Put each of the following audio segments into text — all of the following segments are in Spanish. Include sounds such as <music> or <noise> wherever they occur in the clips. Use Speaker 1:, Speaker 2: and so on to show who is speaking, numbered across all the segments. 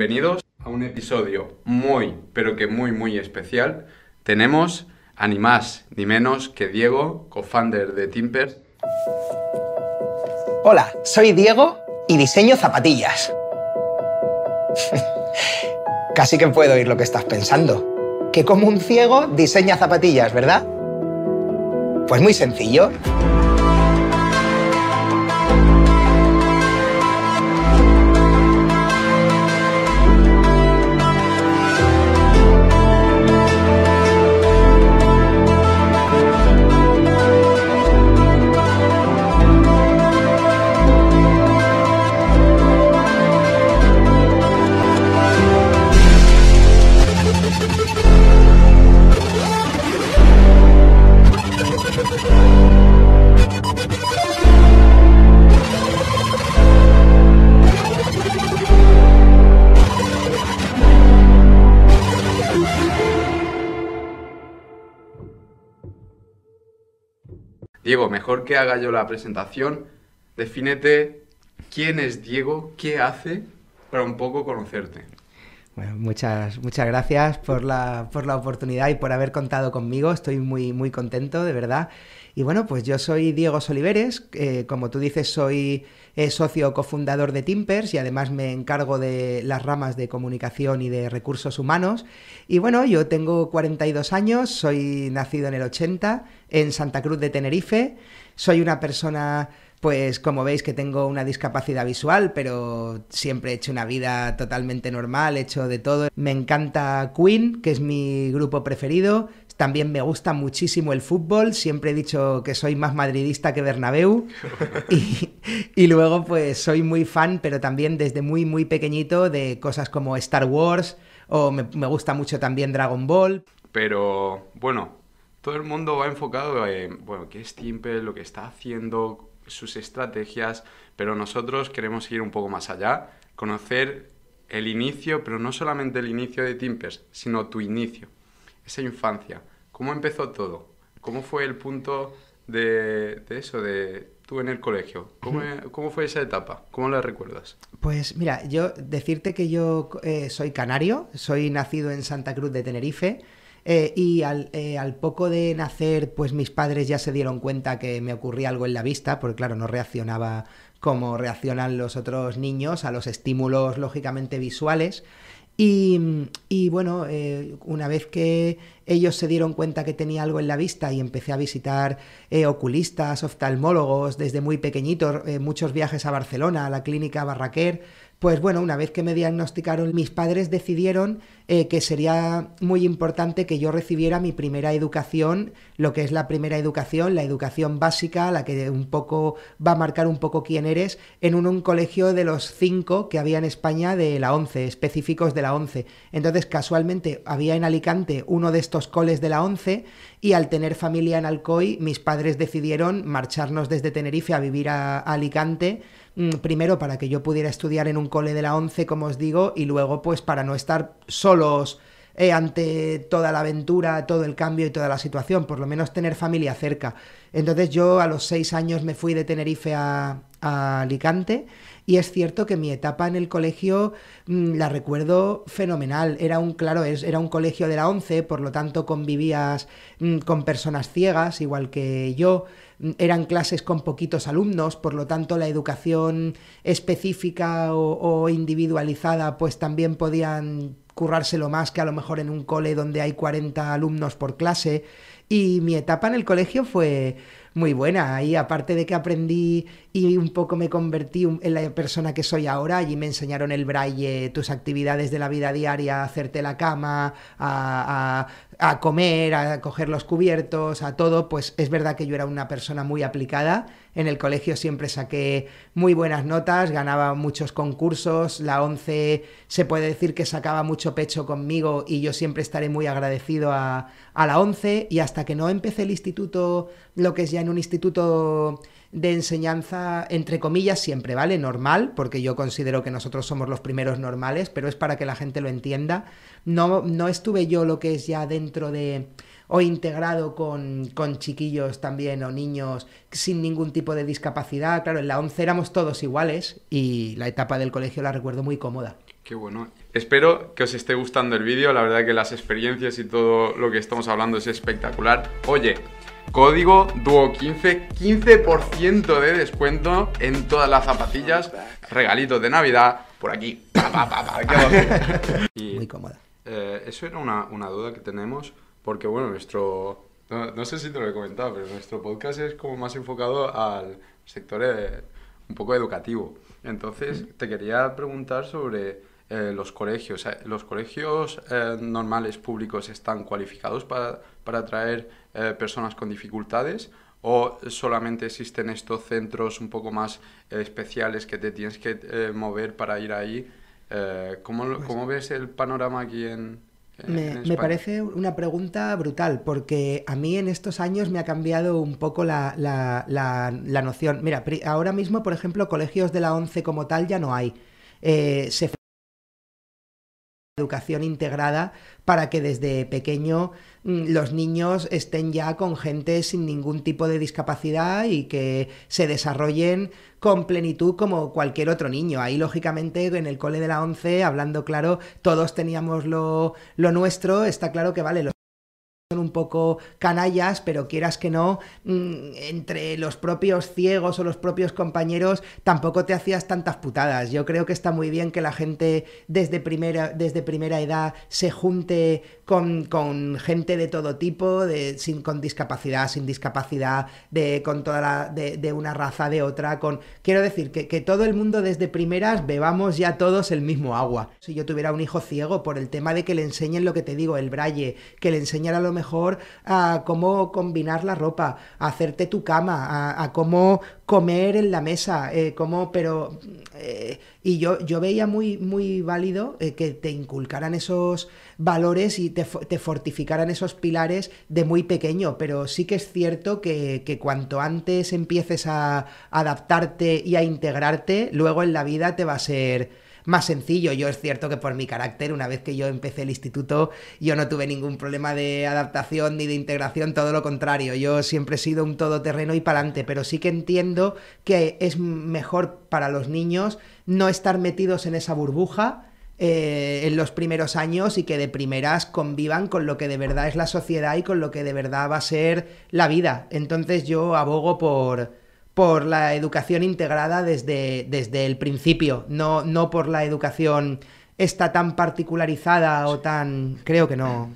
Speaker 1: Bienvenidos a un episodio muy, pero que muy, muy especial. Tenemos a ni más ni menos que Diego, co-founder de Timpers.
Speaker 2: Hola, soy Diego y diseño zapatillas. <laughs> Casi que puedo oír lo que estás pensando. Que como un ciego diseña zapatillas, ¿verdad? Pues muy sencillo.
Speaker 1: Mejor que haga yo la presentación, defínete quién es Diego, qué hace, para un poco conocerte.
Speaker 2: Bueno, muchas, muchas gracias por la, por la oportunidad y por haber contado conmigo. Estoy muy, muy contento, de verdad. Y bueno, pues yo soy Diego Soliveres, eh, como tú dices, soy eh, socio cofundador de Timpers y además me encargo de las ramas de comunicación y de recursos humanos. Y bueno, yo tengo 42 años, soy nacido en el 80 en Santa Cruz de Tenerife, soy una persona pues como veis que tengo una discapacidad visual, pero siempre he hecho una vida totalmente normal, he hecho de todo. Me encanta Queen, que es mi grupo preferido. También me gusta muchísimo el fútbol, siempre he dicho que soy más madridista que Bernabéu. <laughs> y, y, luego pues soy muy fan, pero también desde muy muy pequeñito de cosas como Star Wars o me, me gusta mucho también Dragon Ball.
Speaker 1: Pero bueno, todo el mundo va enfocado en, bueno, qué es Timper, lo que está haciendo, sus estrategias, pero nosotros queremos ir un poco más allá, conocer el inicio, pero no solamente el inicio de Timpers, sino tu inicio, esa infancia. ¿Cómo empezó todo? ¿Cómo fue el punto de, de eso, de tú en el colegio? ¿Cómo, ¿Cómo, fue esa etapa? ¿Cómo la recuerdas?
Speaker 2: Pues mira, yo decirte que yo eh, soy canario, soy nacido en Santa Cruz de Tenerife, eh, y al, eh, al, poco de nacer, pues mis padres ya se dieron cuenta que me ocurría algo en la vista, porque claro, no reaccionaba como reaccionan los otros niños a los estímulos lógicamente visuales. Y, bueno, eh, una vez que ellos se dieron cuenta que tenía algo en la vista y empecé a visitar eh, oculistas, oftalmólogos desde muy pequeñito, eh, muchos viajes a Barcelona, a la clínica Barraquer, pues bueno, una vez que me diagnosticaron, mis padres decidieron eh, que sería muy importante que yo recibiera mi primera educación, lo que es la primera educación, la educación básica, la que un poco va a marcar un poco quién eres, en un, colegio de los cinco que había en España de la ONCE, específicos de la ONCE. Entonces, casualmente, había en Alicante uno de estos coles de la ONCE y al tener familia en Alcoy, mis padres decidieron marcharnos desde Tenerife a vivir a, Alicante primero para que yo pudiera estudiar en un cole de la 11, como os digo, y luego pues para no estar solos eh, ante toda la aventura, todo el cambio y toda la situación, por lo menos tener familia cerca. Entonces yo a los seis años me fui de Tenerife a, Alicante y es cierto que mi etapa en el colegio mmm, la recuerdo fenomenal. Era un, claro, es, era un colegio de la 11, por lo tanto convivías mmm, con personas ciegas, igual que yo eran clases con poquitos alumnos, por lo tanto la educación específica o, individualizada pues también podían currárselo más que a lo mejor en un cole donde hay 40 alumnos por clase. Y mi etapa en el colegio fue muy buena. Ahí, aparte de que aprendí y un poco me convertí en la persona que soy ahora, allí me enseñaron el braille, tus actividades de la vida diaria, hacerte la cama, a, a, comer, a coger los cubiertos, a todo. Pues es verdad que yo era una persona muy aplicada. En el colegio siempre saqué muy buenas notas, ganaba muchos concursos, la 11 se puede decir que sacaba mucho pecho conmigo y yo siempre estaré muy agradecido a, a la 11 y hasta que no empecé el instituto, lo que es ya en un instituto de enseñanza, entre comillas, siempre, ¿vale? Normal, porque yo considero que nosotros somos los primeros normales, pero es para que la gente lo entienda. No, no estuve yo lo que es ya dentro de o integrado con, con, chiquillos también o niños sin ningún tipo de discapacidad. Claro, en la 11 éramos todos iguales y la etapa del colegio la recuerdo muy cómoda.
Speaker 1: Qué bueno. Espero que os esté gustando el vídeo. La verdad que las experiencias y todo lo que estamos hablando es espectacular. Oye, código DUO15, 15% de descuento en todas las zapatillas. Regalitos de Navidad por aquí. <laughs>
Speaker 2: Muy cómoda.
Speaker 1: Eh, eso era una, una, duda que tenemos porque, bueno, nuestro... No, sé si te lo he comentado, pero nuestro podcast es como más enfocado al sector eh, un poco educativo. Entonces, te quería preguntar sobre eh, los colegios. ¿Los colegios eh, normales públicos están cualificados para, para atraer eh, personas con dificultades? ¿O solamente existen estos centros un poco más especiales que te tienes que mover para ir ahí? ¿cómo, pues ¿cómo, ves el panorama aquí en,
Speaker 2: me, me, parece una pregunta brutal, porque a mí en estos años me ha cambiado un poco la, la, la, noción. Mira, ahora mismo, por ejemplo, colegios de la ONCE como tal ya no hay. se educación integrada para que desde pequeño mm, los niños estén ya con gente sin ningún tipo de discapacidad y que se desarrollen con plenitud como cualquier otro niño. Ahí, lógicamente, en el cole de la 11, hablando claro, todos teníamos lo, lo nuestro, está claro que, vale, son un poco canallas, pero quieras que no, mm, entre los propios ciegos o los propios compañeros tampoco te hacías tantas putadas. Yo creo que está muy bien que la gente desde primera, desde primera edad se junte con, con gente de todo tipo, de, sin, con discapacidad, sin discapacidad, de, con toda la, de, de una raza, de otra, con... Quiero decir, que, que todo el mundo desde primeras bebamos ya todos el mismo agua. Si yo tuviera un hijo ciego por el tema de que le enseñen lo que te digo, el braille, que le enseñara lo mejor a cómo combinar la ropa, a hacerte tu cama, a, cómo comer en la mesa, eh, cómo, pero... Eh, y yo, yo veía muy, muy válido eh, que te inculcaran esos valores y te, fortificaran esos pilares de muy pequeño, pero sí que es cierto que cuanto antes empieces a adaptarte y a integrarte, luego en la vida te va a ser más sencillo. Yo es cierto que por mi carácter, una vez que yo empecé el instituto, yo no tuve ningún problema de adaptación ni de integración, todo lo contrario. Yo siempre he sido un todoterreno y pa'lante, pero sí que entiendo que es mejor para los niños no estar metidos en esa burbuja. Eh, en los primeros años y que de primeras convivan con lo que de verdad es la sociedad y con lo que de verdad va a ser la vida. Entonces yo abogo por, por la educación integrada desde, desde el principio, no, no por la educación esta tan particularizada o tan... Creo que no,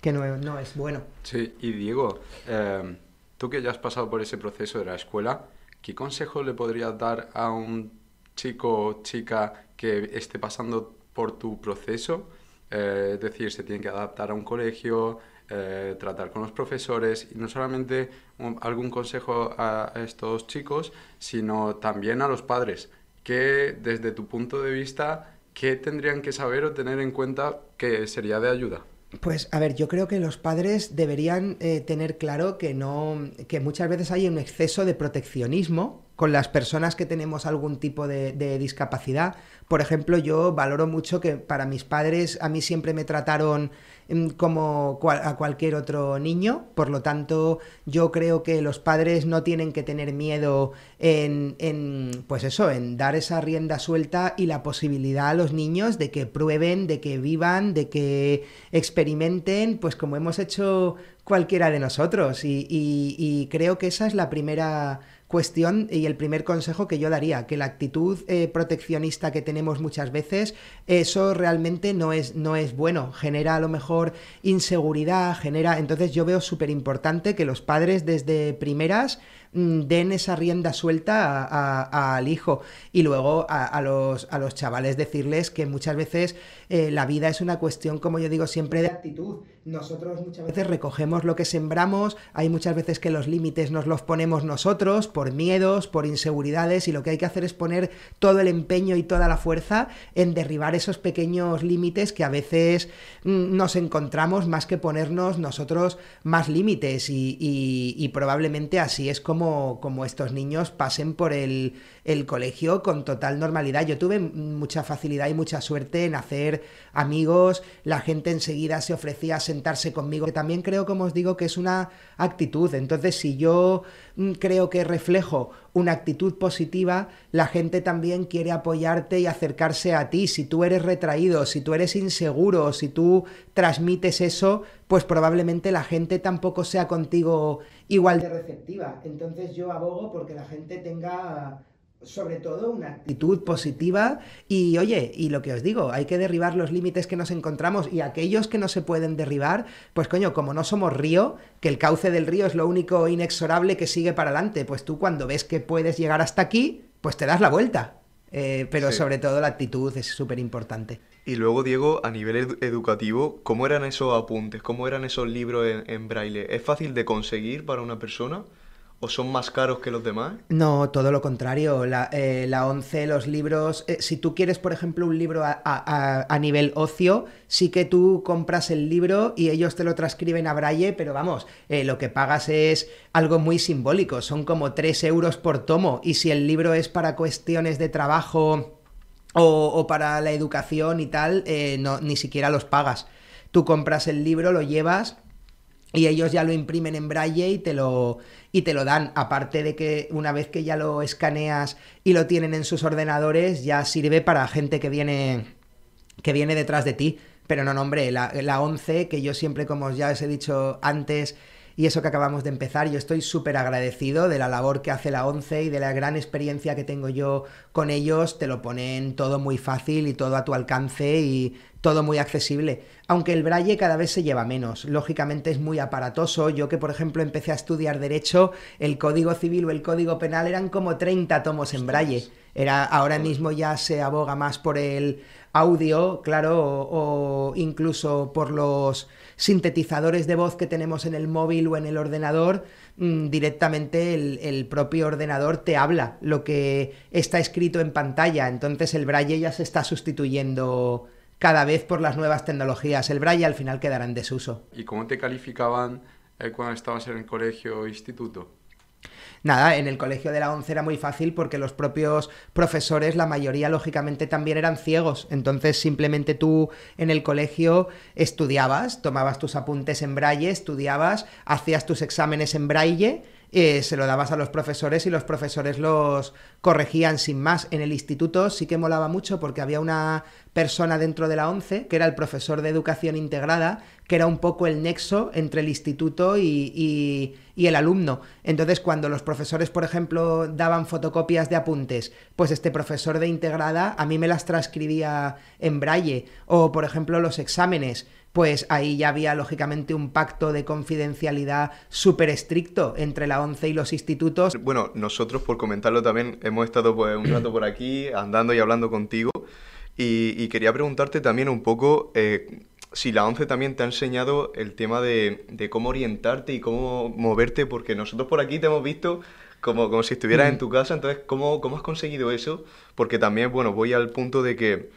Speaker 2: que no, es bueno.
Speaker 1: Sí, y Diego, em, tú que ya has pasado por ese proceso de la escuela, ¿qué consejo le podrías dar a un chico o chica que esté pasando por tu proceso? Eh, es decir, se tiene que adaptar a un colegio, eh, tratar con los profesores y no solamente algún consejo a, estos chicos, sino también a los padres, que desde tu punto de vista, ¿qué tendrían que saber o tener en cuenta que sería de ayuda?
Speaker 2: Pues a ver, yo creo que los padres deberían eh, tener claro que no, que muchas veces hay un exceso de proteccionismo con las personas que tenemos algún tipo de, de, discapacidad. Por ejemplo, yo valoro mucho que para mis padres a mí siempre me trataron como a cualquier otro niño. Por lo tanto, yo creo que los padres no tienen que tener miedo en, en, pues eso, en dar esa rienda suelta y la posibilidad a los niños de que prueben, de que vivan, de que experimenten, pues como hemos hecho cualquiera de nosotros. y creo que esa es la primera cuestión y el primer consejo que yo daría, que la actitud eh, proteccionista que tenemos muchas veces, eso realmente no es, no es bueno, genera a lo mejor inseguridad, genera... Entonces yo veo súper importante que los padres desde primeras den esa rienda suelta al hijo y luego a, los, a los chavales decirles que muchas veces eh, la vida es una cuestión, como yo digo siempre, de actitud. Nosotros muchas veces recogemos lo que sembramos, hay muchas veces que los límites nos los ponemos nosotros por miedos, por inseguridades y lo que hay que hacer es poner todo el empeño y toda la fuerza en derribar esos pequeños límites que a veces mm, nos encontramos más que ponernos nosotros más límites y probablemente así es como como, estos niños pasen por el, el, colegio con total normalidad. Yo tuve mucha facilidad y mucha suerte en hacer amigos, la gente enseguida se ofrecía a sentarse conmigo, que también creo, como os digo, que es una actitud. Entonces, si yo mm, creo que reflejo una actitud positiva, la gente también quiere apoyarte y acercarse a ti. Si tú eres retraído, si tú eres inseguro, si tú transmites eso, pues probablemente la gente tampoco sea contigo igual de receptiva. Entonces yo abogo porque la gente tenga sobre todo una actitud positiva y oye, y lo que os digo, hay que derribar los límites que nos encontramos y aquellos que no se pueden derribar, pues coño, como no somos río, que el cauce del río es lo único inexorable que sigue para adelante, pues tú cuando ves que puedes llegar hasta aquí, pues te das la vuelta. Eh, pero sobre todo la actitud es súper importante.
Speaker 3: Y luego, Diego, a nivel educativo, ¿cómo eran esos apuntes? ¿Cómo eran esos libros en braille? ¿Es fácil de conseguir para una persona? ¿O son más caros que los demás?
Speaker 2: No, todo lo contrario. La, eh, la 11, los libros. Eh, si tú quieres, por ejemplo, un libro a, nivel ocio, sí que tú compras el libro y ellos te lo transcriben a braille, pero vamos, eh, lo que pagas es algo muy simbólico. Son como 3 euros por tomo. Y si el libro es para cuestiones de trabajo o, o para la educación y tal, no, ni siquiera los pagas. Tú compras el libro, lo llevas y ellos ya lo imprimen en braille y te lo y te lo dan. Aparte de que una vez que ya lo escaneas y lo tienen en sus ordenadores ya sirve para gente que viene que viene detrás de ti. Pero no, no hombre, la, la 11 que yo siempre como ya os he dicho antes y eso que acabamos de empezar. Yo estoy súper agradecido de la labor que hace la ONCE y de la gran experiencia que tengo yo con ellos. Te lo ponen todo muy fácil y todo a tu alcance y todo muy accesible. Aunque el braille cada vez se lleva menos. Lógicamente es muy aparatoso. Yo que, por ejemplo, empecé a estudiar Derecho, el Código Civil o el Código Penal eran como 30 tomos en braille. Era, ahora mismo ya se aboga más por el audio, claro, o, incluso por los sintetizadores de voz que tenemos en el móvil o en el ordenador, mm, directamente el, el, propio ordenador te habla lo que está escrito en pantalla. Entonces el braille ya se está sustituyendo cada vez por las nuevas tecnologías. El braille al final quedará en desuso.
Speaker 1: ¿Y cómo te calificaban eh, cuando estabas en el colegio o instituto?
Speaker 2: Nada, en el colegio de la ONCE era muy fácil porque los propios profesores, la mayoría lógicamente también eran ciegos. Entonces simplemente tú en el colegio estudiabas, tomabas tus apuntes en braille, estudiabas, hacías tus exámenes en braille eh, se lo dabas a los profesores y los profesores los corregían sin más. En el instituto sí que molaba mucho porque había una persona dentro de la ONCE, que era el profesor de educación integrada, que era un poco el nexo entre el instituto y, el alumno. Entonces, cuando los profesores, por ejemplo, daban fotocopias de apuntes, pues este profesor de integrada a mí me las transcribía en braille. O, por ejemplo, los exámenes pues ahí ya había lógicamente un pacto de confidencialidad súper estricto entre la ONCE y los institutos.
Speaker 3: Bueno, nosotros por comentarlo también hemos estado pues, un rato por aquí andando y hablando contigo y, quería preguntarte también un poco eh, si la ONCE también te ha enseñado el tema de, cómo orientarte y cómo moverte, porque nosotros por aquí te hemos visto como, como si estuvieras en mm. tu casa, entonces ¿cómo, ¿cómo has conseguido eso? Porque también, bueno, voy al punto de que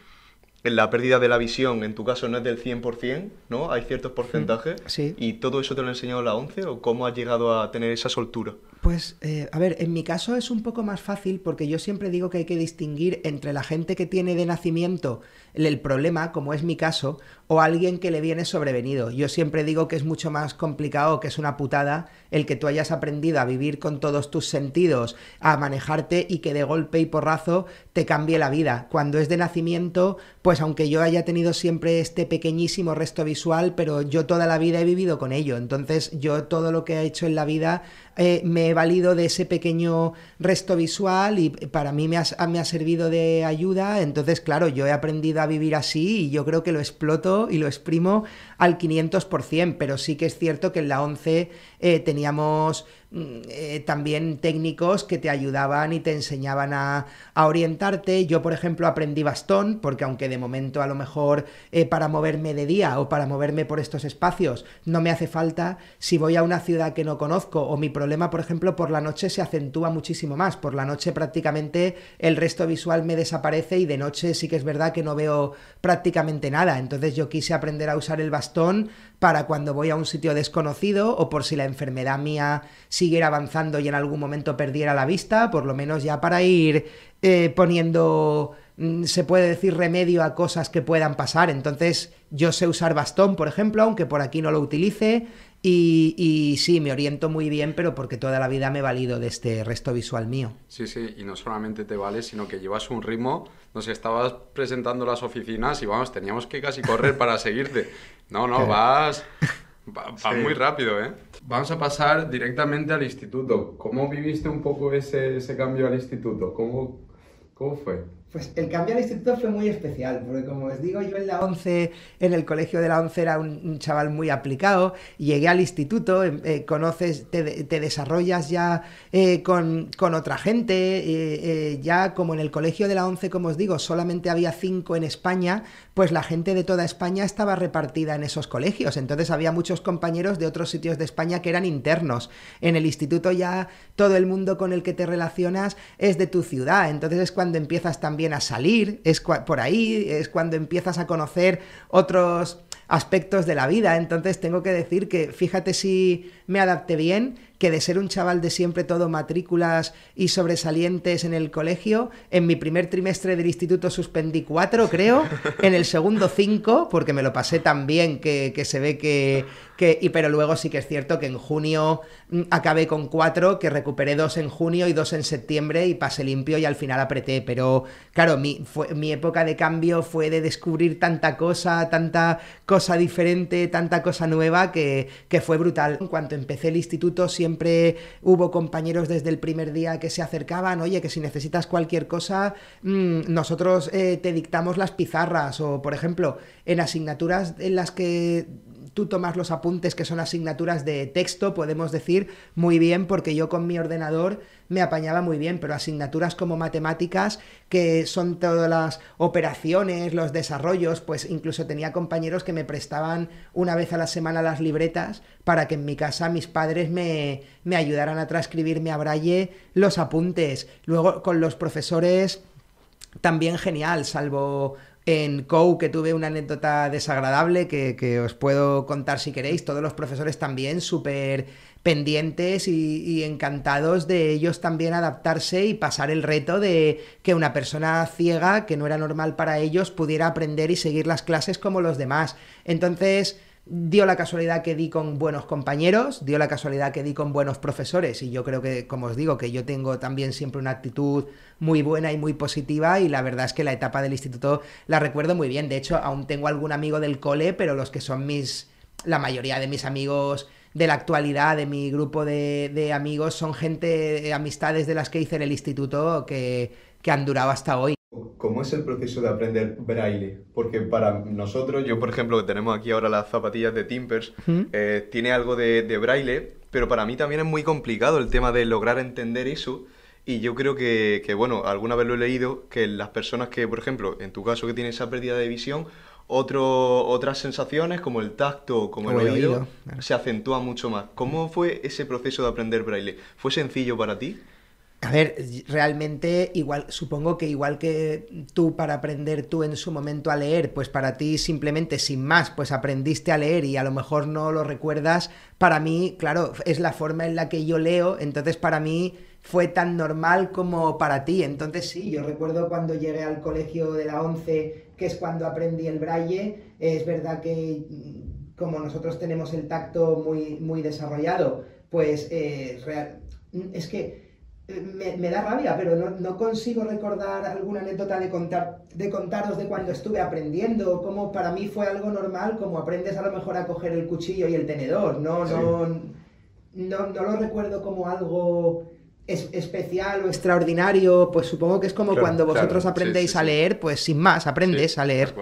Speaker 3: la pérdida de la visión, en tu caso, no es del 100%, ¿no? Hay ciertos porcentajes.
Speaker 2: Sí.
Speaker 3: ¿Y todo eso te lo ha enseñado la ONCE o cómo has llegado a tener esa soltura?
Speaker 2: Pues, eh, a ver, en mi caso es un poco más fácil porque yo siempre digo que hay que distinguir entre la gente que tiene de nacimiento el problema, como es mi caso, o alguien que le viene sobrevenido. Yo siempre digo que es mucho más complicado, que es una putada, el que tú hayas aprendido a vivir con todos tus sentidos, a manejarte y que de golpe y porrazo te cambie la vida. Cuando es de nacimiento, pues aunque yo haya tenido siempre este pequeñísimo resto visual, pero yo toda la vida he vivido con ello. Entonces yo todo lo que he hecho en la vida eh, me he valido de ese pequeño resto visual y para mí me ha, me ha servido de ayuda. Entonces, claro, yo he aprendido a vivir así y yo creo que lo exploto y lo exprimo al 500%, pero sí que es cierto que en la 11 eh, teníamos eh, también técnicos que te ayudaban y te enseñaban a, orientarte. Yo, por ejemplo, aprendí bastón, porque aunque de momento a lo mejor eh, para moverme de día o para moverme por estos espacios no me hace falta, si voy a una ciudad que no conozco o mi problema, por ejemplo, por la noche se acentúa muchísimo más. Por la noche prácticamente el resto visual me desaparece y de noche sí que es verdad que no veo prácticamente nada. Entonces yo quise aprender a usar el bastón para cuando voy a un sitio desconocido o por si la enfermedad mía siguiera avanzando y en algún momento perdiera la vista, por lo menos ya para ir eh, poniendo, mm, se puede decir, remedio a cosas que puedan pasar. Entonces yo sé usar bastón, por ejemplo, aunque por aquí no lo utilice, Y, sí, me oriento muy bien, pero porque toda la vida me he valido de este resto visual mío.
Speaker 1: Sí, sí, y no solamente te vale, sino que llevas un ritmo. Nos estabas presentando las oficinas y vamos, teníamos que casi correr para <laughs> seguirte. No, no, vas, vas muy rápido, ¿eh? Vamos a pasar directamente al instituto. ¿Cómo viviste un poco ese, ese cambio al instituto? ¿Cómo, cómo fue?
Speaker 2: Pues el cambio al instituto fue muy especial, porque como os digo, yo en la 11, en el colegio de la 11 era un, chaval muy aplicado, llegué al instituto, em, eh, conoces, te, desarrollas ya eh, con, otra gente, eh, ya como en el colegio de la 11, como os digo, solamente había cinco en España, pues la gente de toda España estaba repartida en esos colegios, entonces había muchos compañeros de otros sitios de España que eran internos. En el instituto ya todo el mundo con el que te relacionas es de tu ciudad, entonces es cuando empiezas también a salir, es por ahí, es cuando empiezas a conocer otros aspectos de la vida. Entonces tengo que decir que fíjate si me adapté bien, de ser un chaval de siempre todo matrículas y sobresalientes en el colegio, en mi primer trimestre del instituto suspendí cuatro, creo, en el segundo cinco, porque me lo pasé tan bien que, que se ve que, que... Y pero luego sí que es cierto que en junio mm, acabé con cuatro, que recuperé dos en junio y dos en septiembre y pasé limpio y al final apreté. Pero claro, mi, fue, mi época de cambio fue de descubrir tanta cosa, tanta cosa diferente, tanta cosa nueva que, que fue brutal. En cuanto empecé el instituto siempre hubo compañeros desde el primer día que se acercaban, oye, que si necesitas cualquier cosa, mm, nosotros eh, te dictamos las pizarras o, por ejemplo, en asignaturas en las que tú tomas los apuntes que son asignaturas de texto, podemos decir muy bien, porque yo con mi ordenador me apañaba muy bien, pero asignaturas como matemáticas, que son todas las operaciones, los desarrollos, pues incluso tenía compañeros que me prestaban una vez a la semana las libretas para que en mi casa mis padres me, me ayudaran a transcribirme a braille los apuntes. Luego con los profesores también genial, salvo en COU, que tuve una anécdota desagradable que, os puedo contar si queréis, todos los profesores también súper pendientes y, encantados de ellos también adaptarse y pasar el reto de que una persona ciega, que no era normal para ellos, pudiera aprender y seguir las clases como los demás. Entonces, dio la casualidad que di con buenos compañeros, dio la casualidad que di con buenos profesores y yo creo que, como os digo, que yo tengo también siempre una actitud muy buena y muy positiva y la verdad es que la etapa del instituto la recuerdo muy bien. De hecho, aún tengo algún amigo del cole, pero los que son mis, la mayoría de mis amigos de la actualidad, de mi grupo de, de amigos, son gente, amistades de las que hice en el instituto que, que han durado hasta hoy.
Speaker 3: ¿Cómo es el proceso de aprender braille? Porque para nosotros, yo por ejemplo, que tenemos aquí ahora las zapatillas de Timpers, eh, tiene algo de, braille, pero para mí también es muy complicado el tema de lograr entender eso. Y yo creo que, bueno, alguna vez lo he leído, que las personas que, por ejemplo, en tu caso que tienes esa pérdida de visión, otro, otras sensaciones como el tacto, como el, oído, se acentúan mucho más. ¿Cómo fue ese proceso de aprender braille? ¿Fue sencillo para ti?
Speaker 2: A ver, realmente igual, supongo que igual que tú para aprender tú en su momento a leer, pues para ti simplemente sin más, pues aprendiste a leer y a lo mejor no lo recuerdas, para mí, claro, es la forma en la que yo leo, entonces para mí fue tan normal como para ti. Entonces sí, yo recuerdo cuando llegué al colegio de la 11, que es cuando aprendí el braille, es verdad que mm, como nosotros tenemos el tacto muy, muy desarrollado, pues eh, es que me, da rabia, pero no, consigo recordar alguna anécdota de, contar, de contaros de cuando estuve aprendiendo, como para mí fue algo normal, como aprendes a lo mejor a coger el cuchillo y el tenedor, no, no, no, no, lo recuerdo como algo especial o extraordinario, pues supongo que es como cuando vosotros aprendéis a leer, pues sin más, aprendes a leer.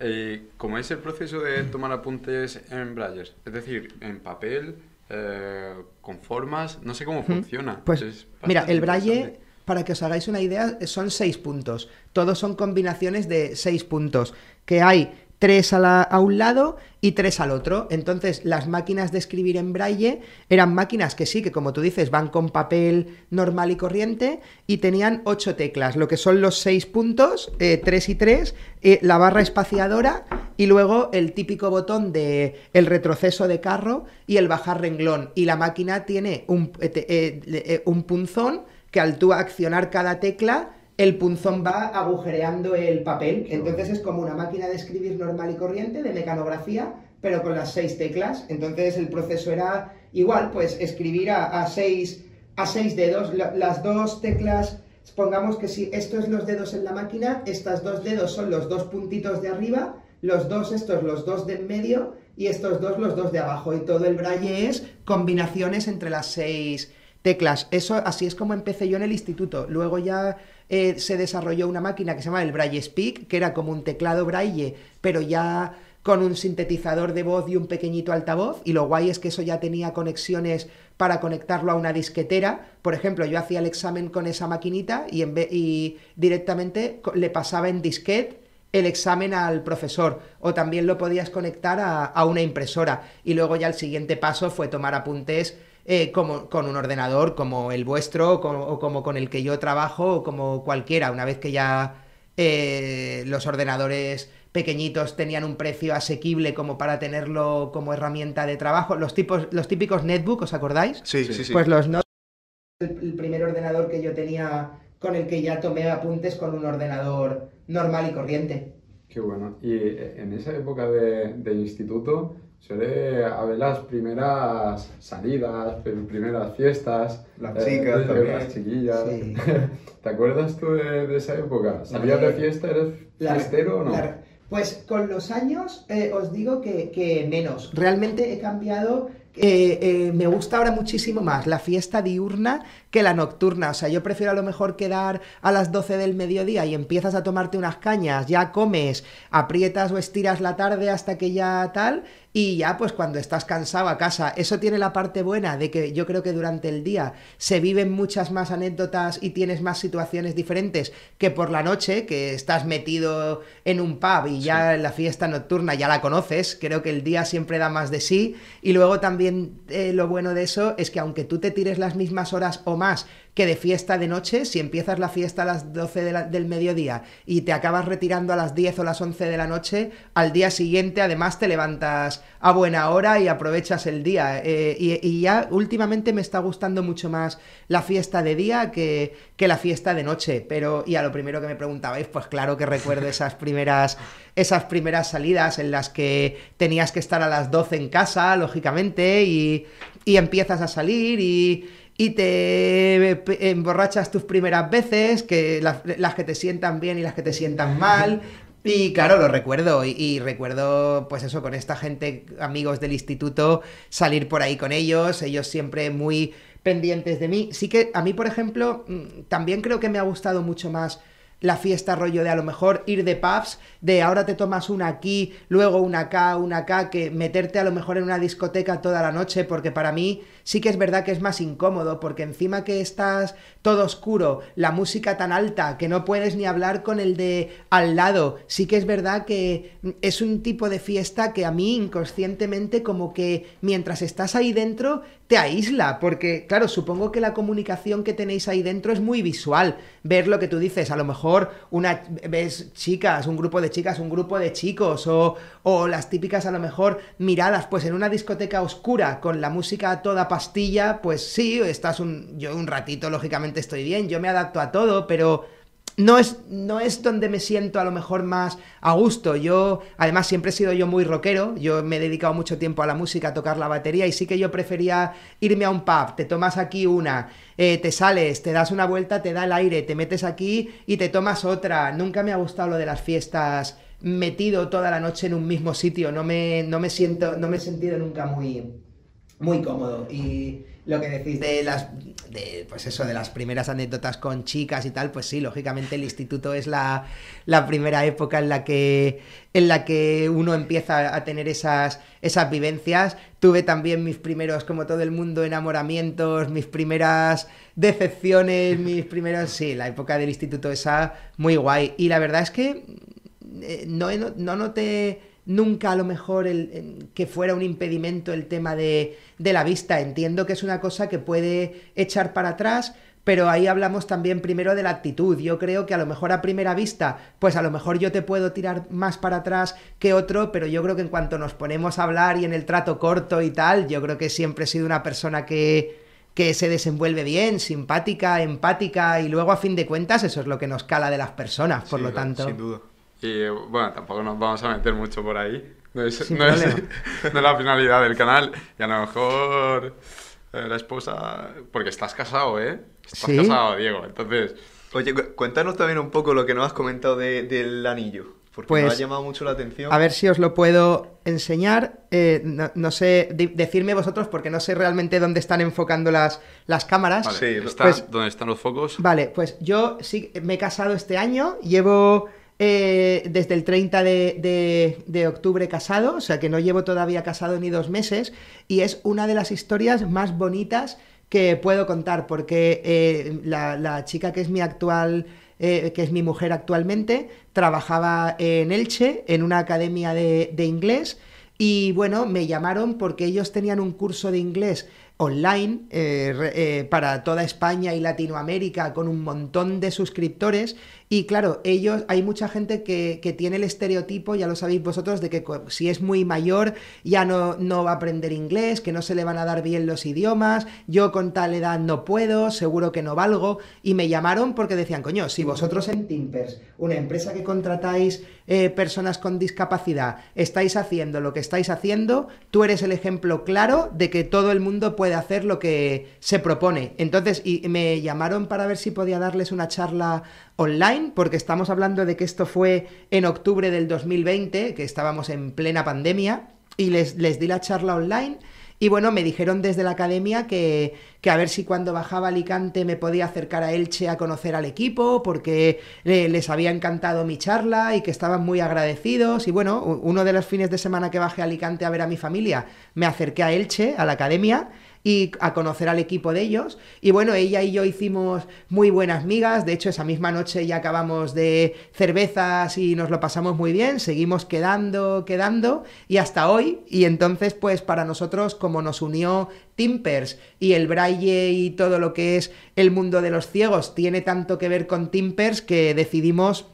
Speaker 1: Eh, ¿Cómo es el proceso de tomar apuntes en braille? Es decir, en papel eh, con formas, no sé cómo funciona.
Speaker 2: Pues mira, el braille, para que os hagáis una idea, son seis puntos. Todos son combinaciones de seis puntos. Que hay tres a, un lado y tres al otro. Entonces, las máquinas de escribir en braille eran máquinas que sí, que como tú dices, van con papel normal y corriente y tenían ocho teclas, lo que son los seis puntos, eh, tres y tres, eh, la barra espaciadora y luego el típico botón de el retroceso de carro y el bajar renglón. Y la máquina tiene un, eh, un punzón que al tú accionar cada tecla el punzón va agujereando el papel. Entonces es como una máquina de escribir normal y corriente, de mecanografía, pero con las seis teclas. Entonces el proceso era igual, pues escribir a, seis, a seis dedos. las dos teclas, pongamos que si esto es los dedos en la máquina, estos dos dedos son los dos puntitos de arriba, los dos estos, los dos de en medio, y estos dos, los dos de abajo. Y todo el braille es combinaciones entre las seis teclas. Eso así es como empecé yo en el instituto. Luego ya eh, se desarrolló una máquina que se llama el Braille Speak, que era como un teclado Braille, pero ya con un sintetizador de voz y un pequeñito altavoz, y lo guay es que eso ya tenía conexiones para conectarlo a una disquetera. Por ejemplo, yo hacía el examen con esa maquinita y, en y directamente le pasaba en disquete el examen al profesor o también lo podías conectar a, a, una impresora y luego ya el siguiente paso fue tomar apuntes eh, como, con un ordenador como el vuestro o como, con el que yo trabajo o como cualquiera, una vez que ya eh, los ordenadores pequeñitos tenían un precio asequible como para tenerlo como herramienta de trabajo. Los, tipos, los típicos netbook, ¿os acordáis?
Speaker 3: Sí, sí, sí.
Speaker 2: Pues los no el, primer ordenador que yo tenía con el que ya tomé apuntes con un ordenador normal y corriente.
Speaker 1: Qué bueno. Y eh, en esa época de, de instituto, suele haber las primeras salidas, primeras fiestas.
Speaker 3: Las eh, chicas también.
Speaker 1: Las chiquillas. <laughs> ¿Te acuerdas tú de, esa época? ¿Salías de fiesta? ¿Eres fiestero o no?
Speaker 2: Pues con los años eh, os digo que, que, menos. Realmente he cambiado. Eh, me gusta ahora muchísimo más la fiesta diurna que la nocturna. O sea, yo prefiero a lo mejor quedar a las 12 del mediodía y empiezas a tomarte unas cañas, ya comes, aprietas o estiras la tarde hasta que ya tal, y ya pues cuando estás cansado a casa. Eso tiene la parte buena de que yo creo que durante el día se viven muchas más anécdotas y tienes más situaciones diferentes que por la noche, que estás metido en un pub y ya la fiesta nocturna ya la conoces. Creo que el día siempre da más de sí. Y luego también eh, lo bueno de eso es que aunque tú te tires las mismas horas o más que de fiesta de noche, si empiezas la fiesta a las 12 del mediodía y te acabas retirando a las 10 o las 11 de la noche, al día siguiente además te levantas a buena hora y aprovechas el día. Eh, y, ya últimamente me está gustando mucho más la fiesta de día que, que la fiesta de noche. Pero, y a lo primero que me preguntabais, pues claro que recuerdo esas primeras, esas primeras salidas en las que tenías que estar a las 12 en casa, lógicamente, y, y empiezas a salir y y te emborrachas tus primeras veces, que las, que te sientan bien y las que te sientan mal. Y claro, lo recuerdo. Y, recuerdo, pues eso, con esta gente, amigos del instituto, salir por ahí con ellos, ellos siempre muy pendientes de mí. Sí que a mí, por ejemplo, mm, también creo que me ha gustado mucho más la fiesta rollo de a lo mejor ir de pubs, de ahora te tomas una aquí, luego una acá, una acá, que meterte a lo mejor en una discoteca toda la noche, porque para mí sí que es verdad que es más incómodo, porque encima que estás todo oscuro, la música tan alta, que no puedes ni hablar con el de al lado, sí que es verdad que es un tipo de fiesta que a mí inconscientemente como que mientras estás ahí dentro te aísla, porque claro, supongo que la comunicación que tenéis ahí dentro es muy visual, ver lo que tú dices, a lo mejor una ves chicas, un grupo de chicas, un grupo de chicos, o, o las típicas a lo mejor miradas, pues en una discoteca oscura con la música toda pastilla, pues sí, estás un, yo un ratito lógicamente estoy bien, yo me adapto a todo, pero no es, no es donde me siento a lo mejor más a gusto. Yo, además, siempre he sido yo muy rockero. Yo me he dedicado mucho tiempo a la música, a tocar la batería, y sí que yo prefería irme a un pub. Te tomas aquí una, eh, te sales, te das una vuelta, te da el aire, te metes aquí y te tomas otra. Nunca me ha gustado lo de las fiestas metido toda la noche en un mismo sitio. No me, no me siento, no me he sentido nunca muy, muy cómodo. Y lo que decís. De las de, pues eso de las primeras anécdotas con chicas y tal pues sí lógicamente el instituto es la, la, primera época en la que en la que uno empieza a tener esas esas vivencias. Tuve también mis primeros como todo el mundo enamoramientos mis primeras decepciones mis primeros sí la época del instituto esa muy guay. Y la verdad es que eh, no, no noté nunca a lo mejor el, que fuera un impedimento el tema de, de la vista. Entiendo que es una cosa que puede echar para atrás, pero ahí hablamos también primero de la actitud. Yo creo que a lo mejor a primera vista, pues a lo mejor yo te puedo tirar más para atrás que otro, pero yo creo que en cuanto nos ponemos a hablar y en el trato corto y tal, yo creo que siempre he sido una persona que que se desenvuelve bien, simpática, empática y luego a fin de cuentas eso es lo que nos cala de las personas, por
Speaker 3: Sí,
Speaker 2: lo tanto.
Speaker 3: Sin duda.
Speaker 1: Y bueno, tampoco nos vamos a meter mucho por ahí. No es, no es- <laughs> no es la finalidad del canal. Y a lo mejor eh, la esposa. Porque estás casado, ¿eh? Estás
Speaker 2: Sí.
Speaker 1: casado, Diego. Entonces,
Speaker 3: Oye, cu- cuéntanos también un poco lo que nos has comentado de- del anillo, porque
Speaker 2: Pues,
Speaker 3: me ha llamado mucho la atención.
Speaker 2: A ver si os lo puedo enseñar. Eh, no, no sé, decirme vosotros porque no sé realmente dónde están enfocando las, las cámaras.
Speaker 1: vale,
Speaker 3: Sí,
Speaker 1: está
Speaker 2: pues-
Speaker 1: donde están los focos.
Speaker 2: Vale, pues yo sí me he casado este año, llevo eh, desde el 30 de, de- octubre casado, o sea que no llevo todavía casado ni dos meses, y es una de las historias más bonitas que puedo contar, porque eh, la, chica que es mi actual, eh, que es mi mujer actualmente, trabajaba en Elche, en una academia de, de inglés, y bueno, me llamaron porque ellos tenían un curso de inglés online eh, eh, para toda España y Latinoamérica con un montón de suscriptores. Y claro, ellos, hay mucha gente que, que tiene el estereotipo, ya lo sabéis vosotros, de que si es muy mayor ya no, no va a aprender inglés, que no se le van a dar bien los idiomas, yo con tal edad no puedo, seguro que no valgo. Y me llamaron porque decían, coño, si vosotros en Timpers, una empresa que contratáis eh, personas con discapacidad, estáis haciendo lo que estáis haciendo, tú eres el ejemplo claro de que todo el mundo puede hacer lo que se propone. Entonces, y me llamaron para ver si podía darles una charla online, porque estamos hablando de que esto fue en octubre del 2020, que estábamos en plena pandemia, y les, les di la charla online. Y bueno, me dijeron desde la academia que, que a ver si cuando bajaba a Alicante me podía acercar a Elche a conocer al equipo, porque eh, les había encantado mi charla y que estaban muy agradecidos. Y bueno, uno de los fines de semana que bajé a Alicante a ver a mi familia, me acerqué a Elche, a la academia, y a conocer al equipo de ellos. Y bueno, ella y yo hicimos muy buenas migas. De hecho, esa misma noche ya acabamos de cervezas y nos lo pasamos muy bien. Seguimos quedando, quedando y hasta hoy. Y entonces, pues para nosotros, como nos unió Timpers y el braille y todo lo que es el mundo de los ciegos tiene tanto que ver con Timpers que decidimos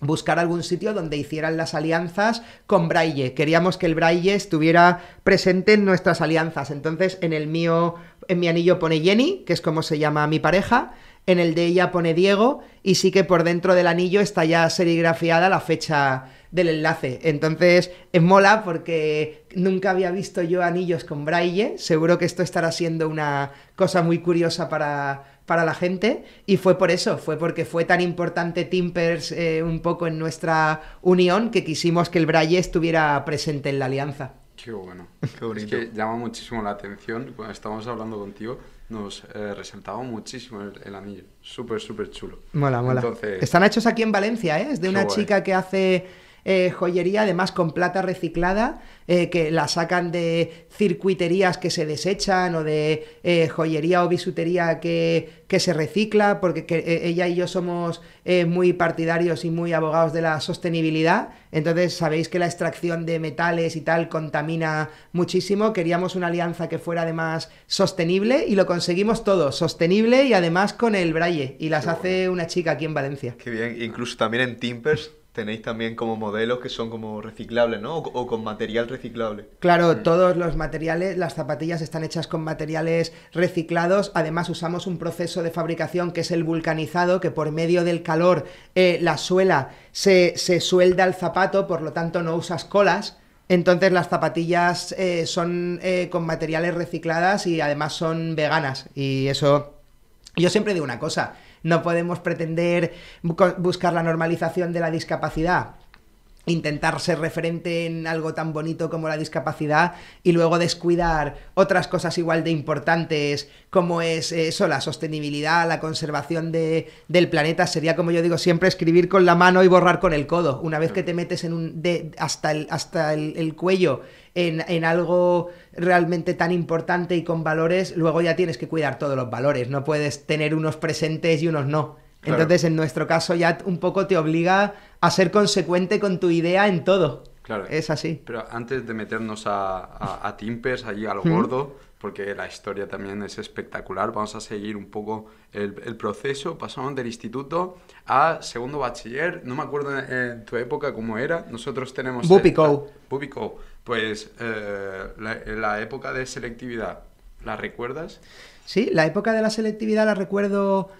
Speaker 2: buscar algún sitio donde hicieran las alianzas con Braille. Queríamos que el Braille estuviera presente en nuestras alianzas. Entonces, en el mío, en mi anillo pone Jenny, que es como se llama mi pareja. En el de ella pone Diego y sí que por dentro del anillo está ya serigrafiada la fecha del enlace. Entonces, es mola porque nunca había visto yo anillos con braille. Seguro que esto estará siendo una cosa muy curiosa para, para la gente. Y fue por eso, fue porque fue tan importante Timpers eh, un poco en nuestra unión que quisimos que el braille estuviera presente en la alianza.
Speaker 1: Qué bueno. <laughs>
Speaker 3: Qué bonito.
Speaker 1: Es que llama muchísimo la atención. Cuando estábamos hablando contigo, nos eh, resaltaba muchísimo el, el anillo. Súper, súper chulo.
Speaker 2: Mola, mola.
Speaker 1: Entonces,
Speaker 2: Están hechos aquí en Valencia, ¿eh? Es de
Speaker 1: Qué
Speaker 2: una
Speaker 1: guay.
Speaker 2: chica que hace eh, joyería, además con plata reciclada, eh, que la sacan de circuiterías que se desechan o de eh, joyería o bisutería que, que se recicla, porque que, eh, ella y yo somos eh, muy partidarios y muy abogados de la sostenibilidad. Entonces, sabéis que la extracción de metales y tal contamina muchísimo. Queríamos una alianza que fuera además sostenible y lo conseguimos todo, sostenible y además con el braille. Y las
Speaker 3: Qué
Speaker 2: hace una chica aquí en Valencia.
Speaker 3: Qué bien, incluso también en Timpers tenéis también como modelos que son como reciclables, ¿no? O, o con material reciclable.
Speaker 2: Claro, todos los materiales, las zapatillas están hechas con materiales reciclados. Además, usamos un proceso de fabricación que es el vulcanizado, que por medio del calor eh, la suela se, se suelda al zapato, por lo tanto no usas colas. Entonces las zapatillas eh, son eh, con materiales recicladas y además son veganas. Y eso yo siempre digo una cosa, no podemos pretender bu- buscar la normalización de la discapacidad, intentar ser referente en algo tan bonito como la discapacidad y luego descuidar otras cosas igual de importantes como es eso, la sostenibilidad, la conservación de- del planeta. Sería, como yo digo siempre, escribir con la mano y borrar con el codo. Una vez que te metes en un, de- hasta, el, hasta el, el cuello en, en algo realmente tan importante y con valores, luego ya tienes que cuidar todos los valores. No puedes tener unos presentes y unos no.
Speaker 1: Claro.
Speaker 2: Entonces, en nuestro caso, ya un poco te obliga a ser consecuente con tu idea en todo.
Speaker 1: Claro.
Speaker 2: Es así.
Speaker 1: Pero antes de meternos a, a, a Timpers, allí a lo gordo, porque la historia también es espectacular, vamos a seguir un poco el, el proceso. Pasamos del instituto a segundo bachiller. No me acuerdo en, en tu época cómo era. Nosotros tenemos...
Speaker 2: Bupico.
Speaker 1: Bupico. Pues eh, la, la época de selectividad ¿La recuerdas?
Speaker 2: Sí, la época de la selectividad la recuerdo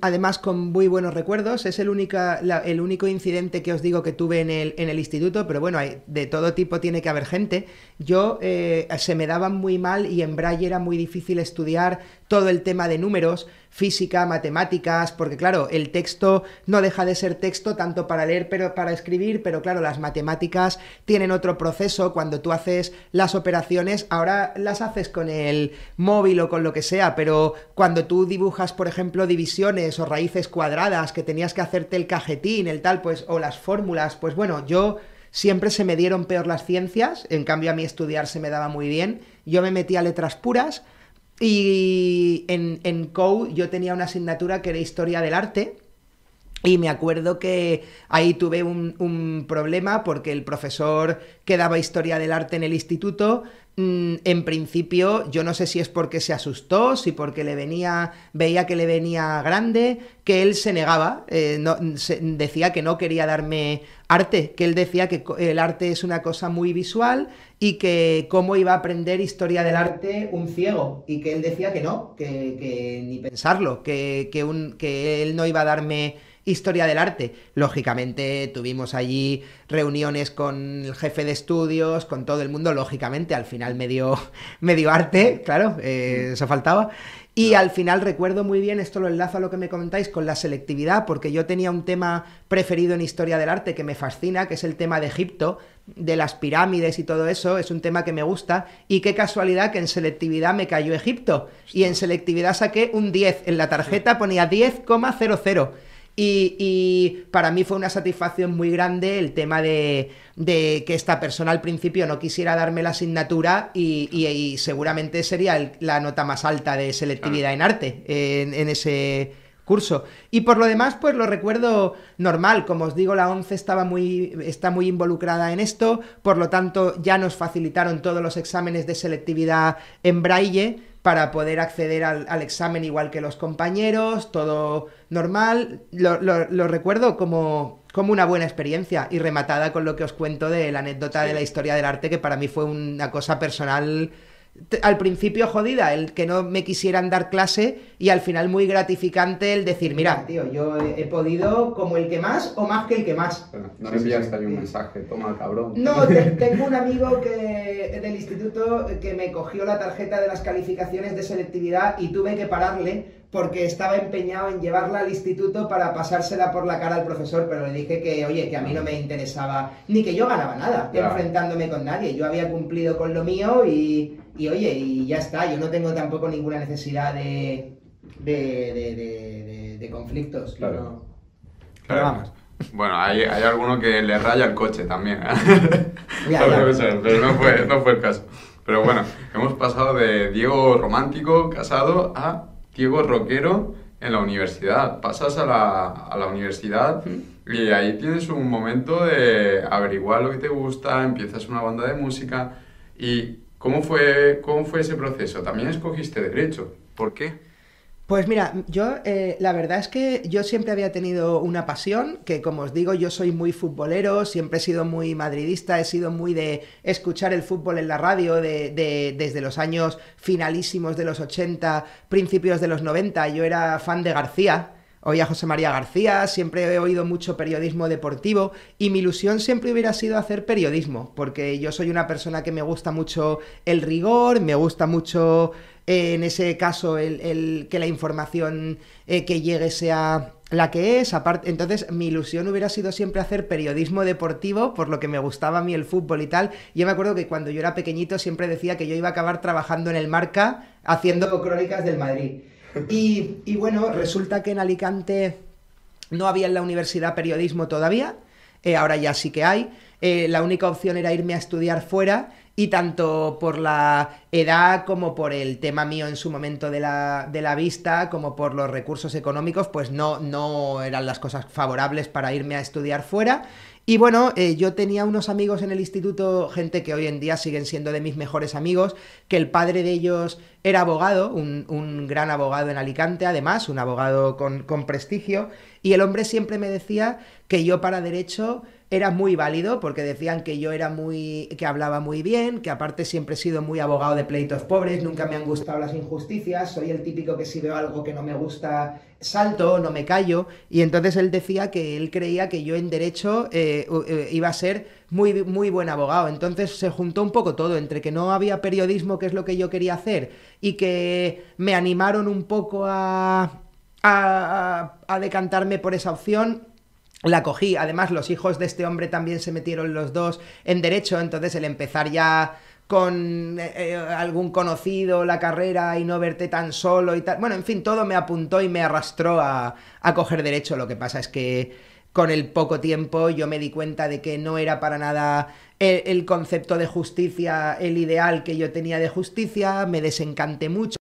Speaker 2: además con muy buenos recuerdos. Es el, única, el único incidente que os digo que tuve en el, en el instituto, pero bueno, hay, de todo tipo tiene que haber gente. Yo eh, se me daba muy mal y en Braille era muy difícil estudiar todo el tema de números física, matemáticas, porque claro, el texto no deja de ser texto tanto para leer pero para escribir, pero claro, las matemáticas tienen otro proceso, cuando tú haces las operaciones, ahora las haces con el móvil o con lo que sea, pero cuando tú dibujas, por ejemplo, divisiones o raíces cuadradas, que tenías que hacerte el cajetín, el tal, pues, o las fórmulas, pues bueno, yo siempre se me dieron peor las ciencias, en cambio a mí estudiar se me daba muy bien, yo me metí a letras puras, y en, en COU yo tenía una asignatura que era Historia del Arte. Y me acuerdo que ahí tuve un, un, problema porque el profesor que daba historia del arte en el instituto Mm, en principio, yo no sé si es porque se asustó, si porque le venía, veía que le venía grande, que él se negaba, eh, no, decía que no quería darme arte, que él decía que el arte es una cosa muy visual y que cómo iba a aprender historia del arte un ciego, y que él decía que no, que, ni pensarlo, que, que, él no iba a darme historia del arte. Lógicamente tuvimos allí reuniones con el jefe de estudios, con todo el mundo, lógicamente, al final me dio, <laughs> arte, claro, eh, eso faltaba. Y al final recuerdo muy bien, esto lo enlazo a lo que me comentáis, con la selectividad, porque yo tenía un tema preferido en historia del arte que me fascina, que es el tema de Egipto, de las pirámides y todo eso, es un tema que me gusta, y qué casualidad que en selectividad me cayó Egipto, y en selectividad saqué un 10, en la tarjeta ponía 10,00. Y, para mí fue una satisfacción muy grande el tema de, que esta persona al principio no quisiera darme la asignatura y, seguramente sería la nota más alta de selectividad en arte en, ese curso. Y por lo demás, pues lo recuerdo normal. Como os digo, la ONCE estaba muy, está muy involucrada en esto, por lo tanto ya nos facilitaron todos los exámenes de selectividad en braille para poder acceder al, examen igual que los compañeros, todo normal. Lo, recuerdo como, como, una buena experiencia y rematada con lo que os cuento de la anécdota de la historia del arte, que para mí fue una cosa personal al principio jodida el que no me quisieran dar clase y al final muy gratificante el decir, mira, tío, yo he, podido como el que más o más que el que más.
Speaker 1: no enviaste ahí un mensaje, toma cabrón.
Speaker 2: No, <laughs> tengo un amigo que del instituto que me cogió la tarjeta de las calificaciones de selectividad y tuve que pararle porque estaba empeñado en llevarla al instituto para pasársela por la cara al profesor, pero le dije que, oye, que a mí no me interesaba, ni que yo ganaba nada, enfrentándome con nadie. Yo había cumplido con lo mío y, y, oye, y ya está, yo no tengo tampoco ninguna necesidad de, de, de, conflictos.
Speaker 1: Claro. Pero vamos. Bueno, hay, hay alguno que le raya el coche también. ¿eh? pero no fue, no fue el caso. Pero bueno, hemos pasado de Diego romántico, casado, a Diego rockero en la universidad. Pasas a la, a la universidad y ahí tienes un momento de averiguar lo que te gusta, empiezas una banda de música. ¿Y cómo fue, cómo fue ese proceso? También escogiste derecho. ¿Por qué?
Speaker 2: Pues mira, yo eh, la verdad es que yo siempre había tenido una pasión, que como os digo, yo soy muy futbolero, siempre he sido muy madridista, he sido muy de escuchar el fútbol en la radio de, desde los años finalísimos de los 80, principios de los 90, yo era fan de García, oía José María García, siempre he oído mucho periodismo deportivo y mi ilusión siempre hubiera sido hacer periodismo, porque yo soy una persona que me gusta mucho el rigor, me gusta mucho en ese caso el, que la información eh, que llegue sea la que es. Aparte, entonces, mi ilusión hubiera sido siempre hacer periodismo deportivo, por lo que me gustaba a mí el fútbol y tal. Yo me acuerdo que cuando yo era pequeñito siempre decía que yo iba a acabar trabajando en el Marca haciendo crónicas del Madrid. Y, bueno, resulta que en Alicante no había en la universidad periodismo todavía, eh, ahora ya sí que hay. Eh, la única opción era irme a estudiar fuera y tanto por la edad como por el tema mío en su momento de la, de la vista, como por los recursos económicos, pues no, no eran las cosas favorables para irme a estudiar fuera. Y bueno, eh, yo tenía unos amigos en el instituto, gente que hoy en día siguen siendo de mis mejores amigos, que el padre de ellos era abogado, un, un gran abogado en Alicante, además, un abogado con, con prestigio, y el hombre siempre me decía que yo para derecho era muy válido porque decían que yo era muy, que hablaba muy bien, que aparte siempre he sido muy abogado de pleitos pobres, nunca me han gustado las injusticias, soy el típico que si veo algo que no me gusta salto, no me callo, y entonces él decía que él creía que yo en derecho eh, eh, iba a ser muy, muy buen abogado. Entonces se juntó un poco todo, entre que no había periodismo, que es lo que yo quería hacer, y que me animaron un poco a, a, a decantarme por esa opción la cogí. Además, los hijos de este hombre también se metieron los dos en derecho, entonces el empezar ya con eh, eh, algún conocido la carrera y no verte tan solo y tal. Bueno, en fin, todo me apuntó y me arrastró a, a coger derecho. Lo que pasa es que con el poco tiempo yo me di cuenta de que no era para nada el, el concepto de justicia el ideal que yo tenía de justicia, me desencanté mucho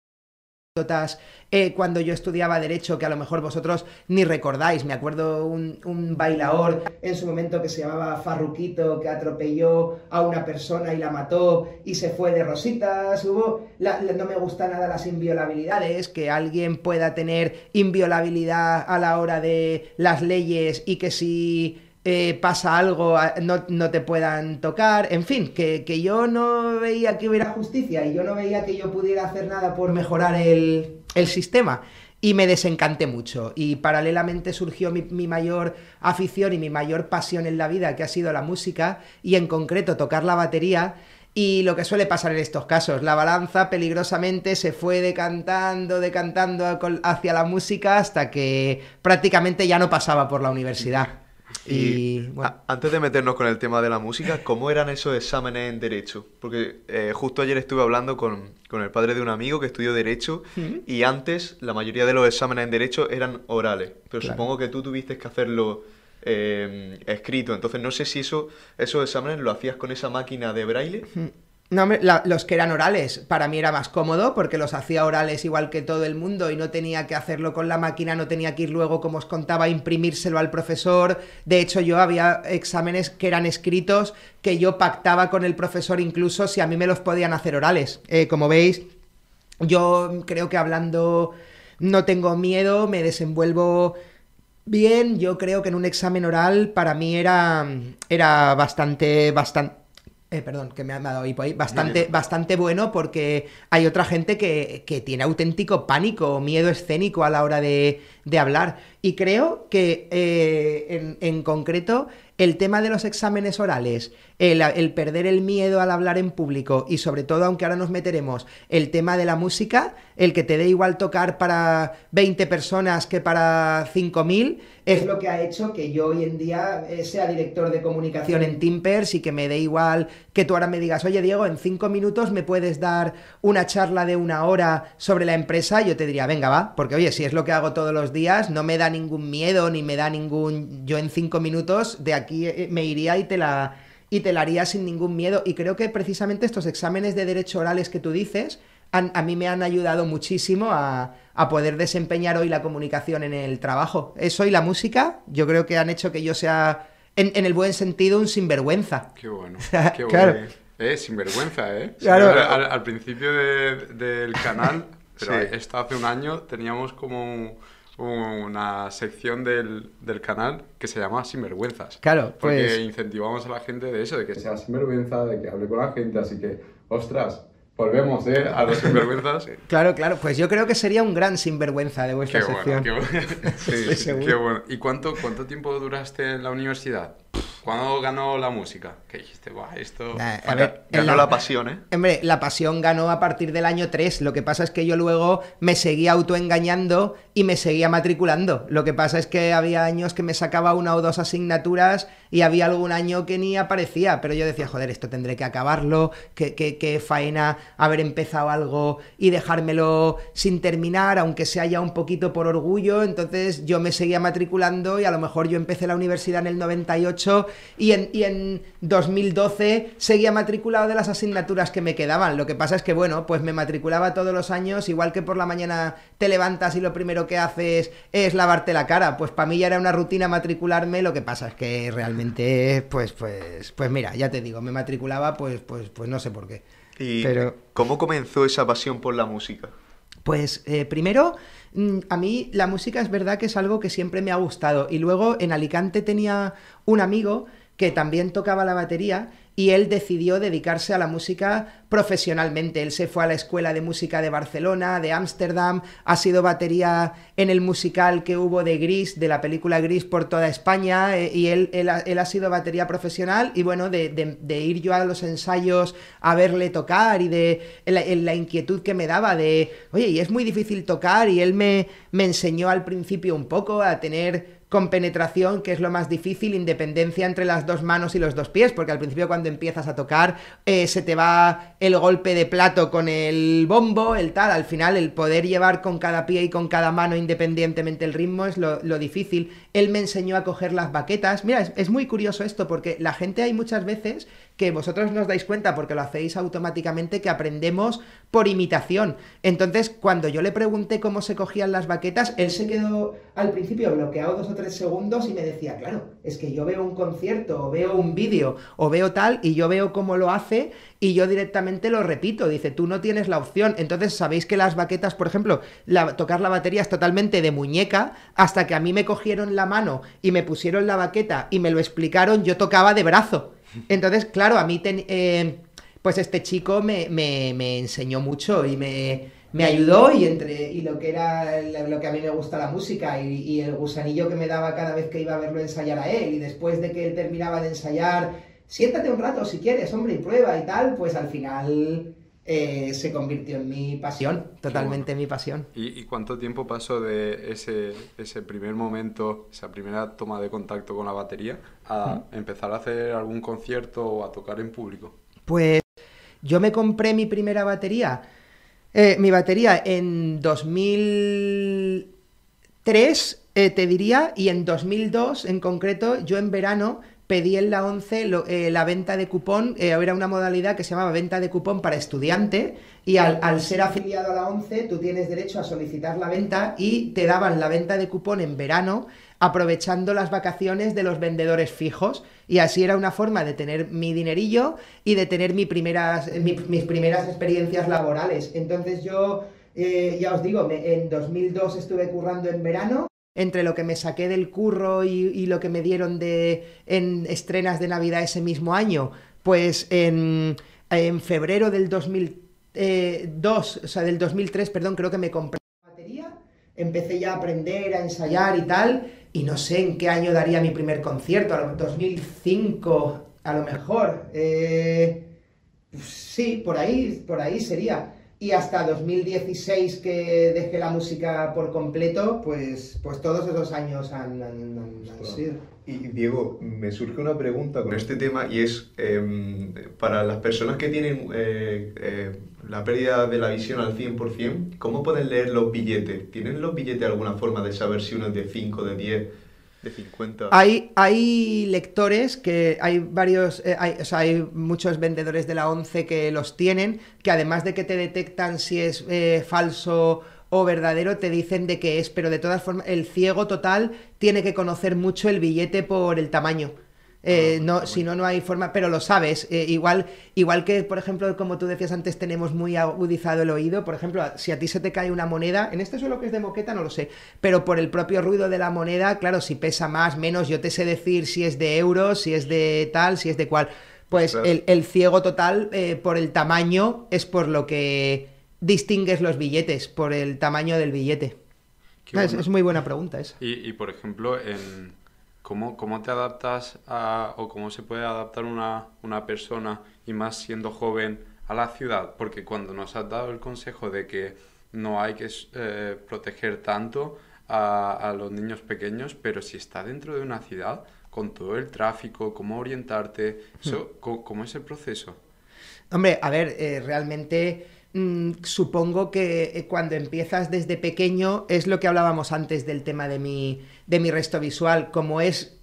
Speaker 2: eh, cuando yo estudiaba Derecho, que a lo mejor vosotros ni recordáis. Me acuerdo un, un bailador en su momento que se llamaba Farruquito, que atropelló a una persona y la mató y se fue de rositas. Hubo. No me gusta nada las inviolabilidades, que alguien pueda tener inviolabilidad a la hora de las leyes y que si eh, pasa algo, no, no, te puedan tocar, en fin, que, que, yo no veía que hubiera justicia y yo no veía que yo pudiera hacer nada por mejorar el, el sistema. Y me desencanté mucho. Y paralelamente surgió mi, mi, mayor afición y mi mayor pasión en la vida, que ha sido la música, y en concreto tocar la batería. Y lo que suele pasar en estos casos, la balanza peligrosamente se fue decantando, decantando hacia la música hasta que prácticamente ya no pasaba por la universidad.
Speaker 3: Y, y bueno. antes de meternos con el tema de la música, ¿cómo eran esos exámenes en Derecho? Porque eh, justo ayer estuve hablando con, con, el padre de un amigo que estudió Derecho y antes la mayoría de los exámenes en Derecho eran orales, pero claro. supongo que tú tuviste que hacerlo eh, escrito, entonces no sé si eso, esos exámenes lo hacías con esa máquina de braille.
Speaker 2: No, los que eran orales, para mí era más cómodo porque los hacía orales igual que todo el mundo y no tenía que hacerlo con la máquina, no tenía que ir luego, como os contaba, a imprimírselo al profesor. De hecho, yo había exámenes que eran escritos que yo pactaba con el profesor incluso si a mí me los podían hacer orales. Eh, como veis, yo creo que hablando no tengo miedo, me desenvuelvo bien. Yo creo que en un examen oral para mí era, era bastante, bastante eh, perdón, que me ha, dado hipo ahí, bastante, bien, bien. bastante bueno porque hay otra gente que, que, tiene auténtico pánico o miedo escénico a la hora de, de hablar. Y creo que eh, en, en, concreto el tema de los exámenes orales, el, el, perder el miedo al hablar en público y sobre todo, aunque ahora nos meteremos, el tema de la música, el que te dé igual tocar para 20 personas que para 5.000, es lo que ha hecho que yo hoy en día eh, sea director de comunicación en Timpers y que me dé igual que tú ahora me digas, oye Diego, en 5 minutos me puedes dar una charla de una hora sobre la empresa, yo te diría, venga, va, porque oye, si es lo que hago todos los días, no me da ningún miedo ni me da ningún... Yo en 5 minutos de aquí eh, me iría y te la y te la haría sin ningún miedo. Y creo que precisamente estos exámenes de derecho orales que tú dices, han, a mí me han ayudado muchísimo a, a, poder desempeñar hoy la comunicación en el trabajo. Eso y la música, yo creo que han hecho que yo sea, en, en el buen sentido, un sinvergüenza.
Speaker 1: Qué bueno, <laughs> qué bueno. claro. Eh, sinvergüenza, ¿eh? Claro. Al, al, principio de, del canal, <laughs> pero sí. esto hace un año, teníamos como una sección del, del, canal que se llama Sinvergüenzas.
Speaker 2: Claro,
Speaker 1: pues... Porque incentivamos a la gente de eso, de que sea sinvergüenza, de que hable con la gente, así que, ostras, volvemos, ¿eh? A los sinvergüenzas. <laughs>
Speaker 2: claro, claro, pues yo creo que sería un gran sinvergüenza de vuestra
Speaker 1: qué
Speaker 2: sección.
Speaker 1: Bueno, qué bueno. <laughs> sí, sí, qué bueno. ¿Y cuánto, cuánto tiempo duraste en la universidad? ¿Cuándo ganó la música? Que dijiste, Buah, esto...
Speaker 3: Nah, a ver, ganó la, la, pasión, ¿eh?
Speaker 2: Hombre, la pasión ganó a partir del año 3. Lo que pasa es que yo luego me seguía autoengañando y me seguía matriculando. Lo que pasa es que había años que me sacaba una o dos asignaturas y había algún año que ni aparecía. Pero yo decía, joder, esto tendré que acabarlo, que, que, que faena haber empezado algo y dejármelo sin terminar, aunque sea ya un poquito por orgullo. Entonces yo me seguía matriculando y a lo mejor yo empecé la universidad en el 98 y en, y en 2012 seguía matriculado de las asignaturas que me quedaban. Lo que pasa es que, bueno, pues me matriculaba todos los años, igual que por la mañana te levantas y lo primero que haces es lavarte la cara. Pues para mí ya era una rutina matricularme, lo que pasa es que realmente, pues, pues, pues mira, ya te digo, me matriculaba, pues, pues, pues no sé por qué.
Speaker 3: ¿Y Pero... cómo comenzó esa pasión por la música?
Speaker 2: Pues eh, primero, mm, a mí la música es verdad que es algo que siempre me ha gustado. Y luego en Alicante tenía un amigo que también tocaba la batería y él decidió dedicarse a la música profesionalmente. Él se fue a la Escuela de Música de Barcelona, de Ámsterdam, ha sido batería en el musical que hubo de Gris, de la película Gris por toda España, eh, y él, él, ha, sido batería profesional y bueno, de, ir yo a los ensayos a verle tocar y de la, la, inquietud que me daba de, oye, y es muy difícil tocar y él me, me enseñó al principio un poco a tener con penetración, que es lo más difícil, independencia entre las dos manos y los dos pies, porque al principio cuando empiezas a tocar eh, se te va el golpe de plato con el bombo, el tal, al final el poder llevar con cada pie y con cada mano independientemente el ritmo es lo, difícil. Él me enseñó a coger las baquetas. Mira, es, es muy curioso esto, porque la gente hay muchas veces que vosotros no os dais cuenta porque lo hacéis automáticamente que aprendemos por imitación. Entonces, cuando yo le pregunté cómo se cogían las baquetas, él se quedó al principio bloqueado dos o tres segundos y me decía, claro, es que yo veo un concierto o veo un vídeo o veo tal y yo veo cómo lo hace y yo directamente lo repito. Dice, tú no tienes la opción. Entonces, sabéis que las baquetas, por ejemplo, tocar la batería es totalmente de muñeca, hasta que a mí me cogieron la mano y me pusieron la baqueta y me lo explicaron, yo tocaba de brazo. Entonces, claro, a mí, eh, pues este chico me, me, enseñó mucho y me, me, ayudó y entre y lo que era lo que a mí me gusta la música y, y, el gusanillo que me daba cada vez que iba a verlo ensayar a él y después de que él terminaba de ensayar, siéntate un rato si quieres, hombre, y prueba y tal, pues al final eh, se convirtió en mi pasión, totalmente mi pasión.
Speaker 1: ¿Y, cuánto tiempo pasó de ese, ese primer momento, esa primera toma de contacto con la batería, a empezar a hacer algún concierto o a tocar en público?
Speaker 2: Pues yo me compré mi primera batería, eh, mi batería en 2003, eh, te diría, y en 2002 en concreto, yo en verano pedí en la 11 eh, la venta de cupón, eh, era una modalidad que se llamaba venta de cupón para estudiante y al, ser afiliado a la 11 tú tienes derecho a solicitar la venta y te daban la venta de cupón en verano aprovechando las vacaciones de los vendedores fijos y así era una forma de tener mi dinerillo y de tener mis primeras, mis primeras experiencias laborales. Entonces yo, eh, ya os digo, en 2002 estuve currando en verano entre lo que me saqué del curro y, lo que me dieron de, en estrenas de Navidad ese mismo año, pues en, febrero del 2002, eh, o sea, del 2003, perdón, creo que me compré la batería, empecé ya a aprender, a ensayar y tal, y no sé en qué año daría mi primer concierto, a lo 2005, a lo mejor. Eh, sí, por ahí, por ahí sería y hasta 2016 que dejé la música por completo, pues, pues todos esos años han, sido.
Speaker 3: Y Diego, me surge una pregunta con este tema y es, em, para las personas que tienen eh, eh, la pérdida de la visión al 100%, ¿cómo pueden leer los billetes? ¿Tienen los billetes alguna forma de saber si uno es de 5, de 10? 50.
Speaker 2: Hay, hay lectores que hay varios, eh, hay, o sea, hay muchos vendedores de la 11 que los tienen, que además de que te detectan si es eh, falso o verdadero, te dicen de qué es, pero de todas formas, el ciego total tiene que conocer mucho el billete por el tamaño. Eh, ah, no, si no, no hay forma, pero lo sabes. Eh, igual, igual que, por ejemplo, como tú decías antes, tenemos muy agudizado el oído. Por ejemplo, si a ti se te cae una moneda, en este suelo que es de moqueta, no lo sé, pero por el propio ruido de la moneda, claro, si pesa más, menos, yo te sé decir si es de euros, si es de tal, si es de cual. Pues el, ciego total, eh, por el tamaño, es por lo que distingues los billetes, por el tamaño del billete. Es, muy buena pregunta esa.
Speaker 1: y por ejemplo, en ¿Cómo, ¿Cómo, te adaptas a, o cómo se puede adaptar una, una, persona, y más siendo joven, a la ciudad? Porque cuando nos has dado el consejo de que no hay que eh, proteger tanto a, a, los niños pequeños, pero si está dentro de una ciudad, con todo el tráfico, cómo orientarte, eso, hmm. ¿cómo, es el proceso?
Speaker 2: Hombre, a ver, eh, realmente supongo que eh, cuando empiezas desde pequeño es lo que hablábamos antes del tema de mi, de mi resto visual, como es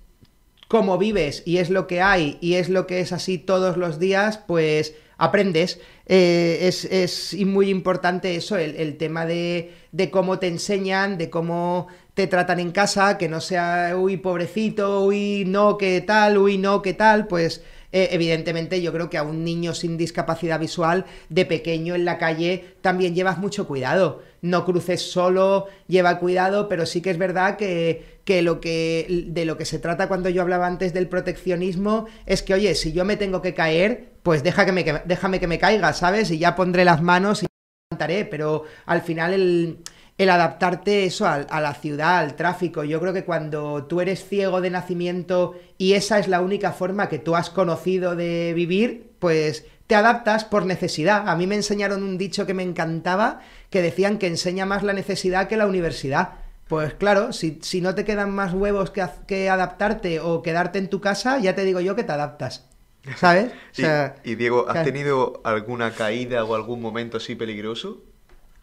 Speaker 2: cómo vives y es lo que hay y es lo que es así todos los días, pues aprendes. Eh, es, es, muy importante eso, el, el tema de, de, cómo te enseñan, de cómo te tratan en casa, que no sea, uy, pobrecito, uy, no, qué tal, uy, no, qué tal, pues eh, evidentemente yo creo que a un niño sin discapacidad visual de pequeño en la calle también llevas mucho cuidado. No cruces solo, lleva cuidado, pero sí que es verdad que, que, lo que de lo que se trata cuando yo hablaba antes del proteccionismo es que, oye, si yo me tengo que caer, pues deja que me, déjame que me caiga, ¿sabes? Y ya pondré las manos y cantaré, pero al final el el adaptarte eso a, la ciudad, al tráfico. Yo creo que cuando tú eres ciego de nacimiento y esa es la única forma que tú has conocido de vivir, pues te adaptas por necesidad. A mí me enseñaron un dicho que me encantaba, que decían que enseña más la necesidad que la universidad. Pues claro, si, si no te quedan más huevos que, que, adaptarte o quedarte en tu casa, ya te digo yo que te adaptas. ¿Sabes? <laughs>
Speaker 3: y, Diego, ¿has tenido alguna caída o algún momento así peligroso?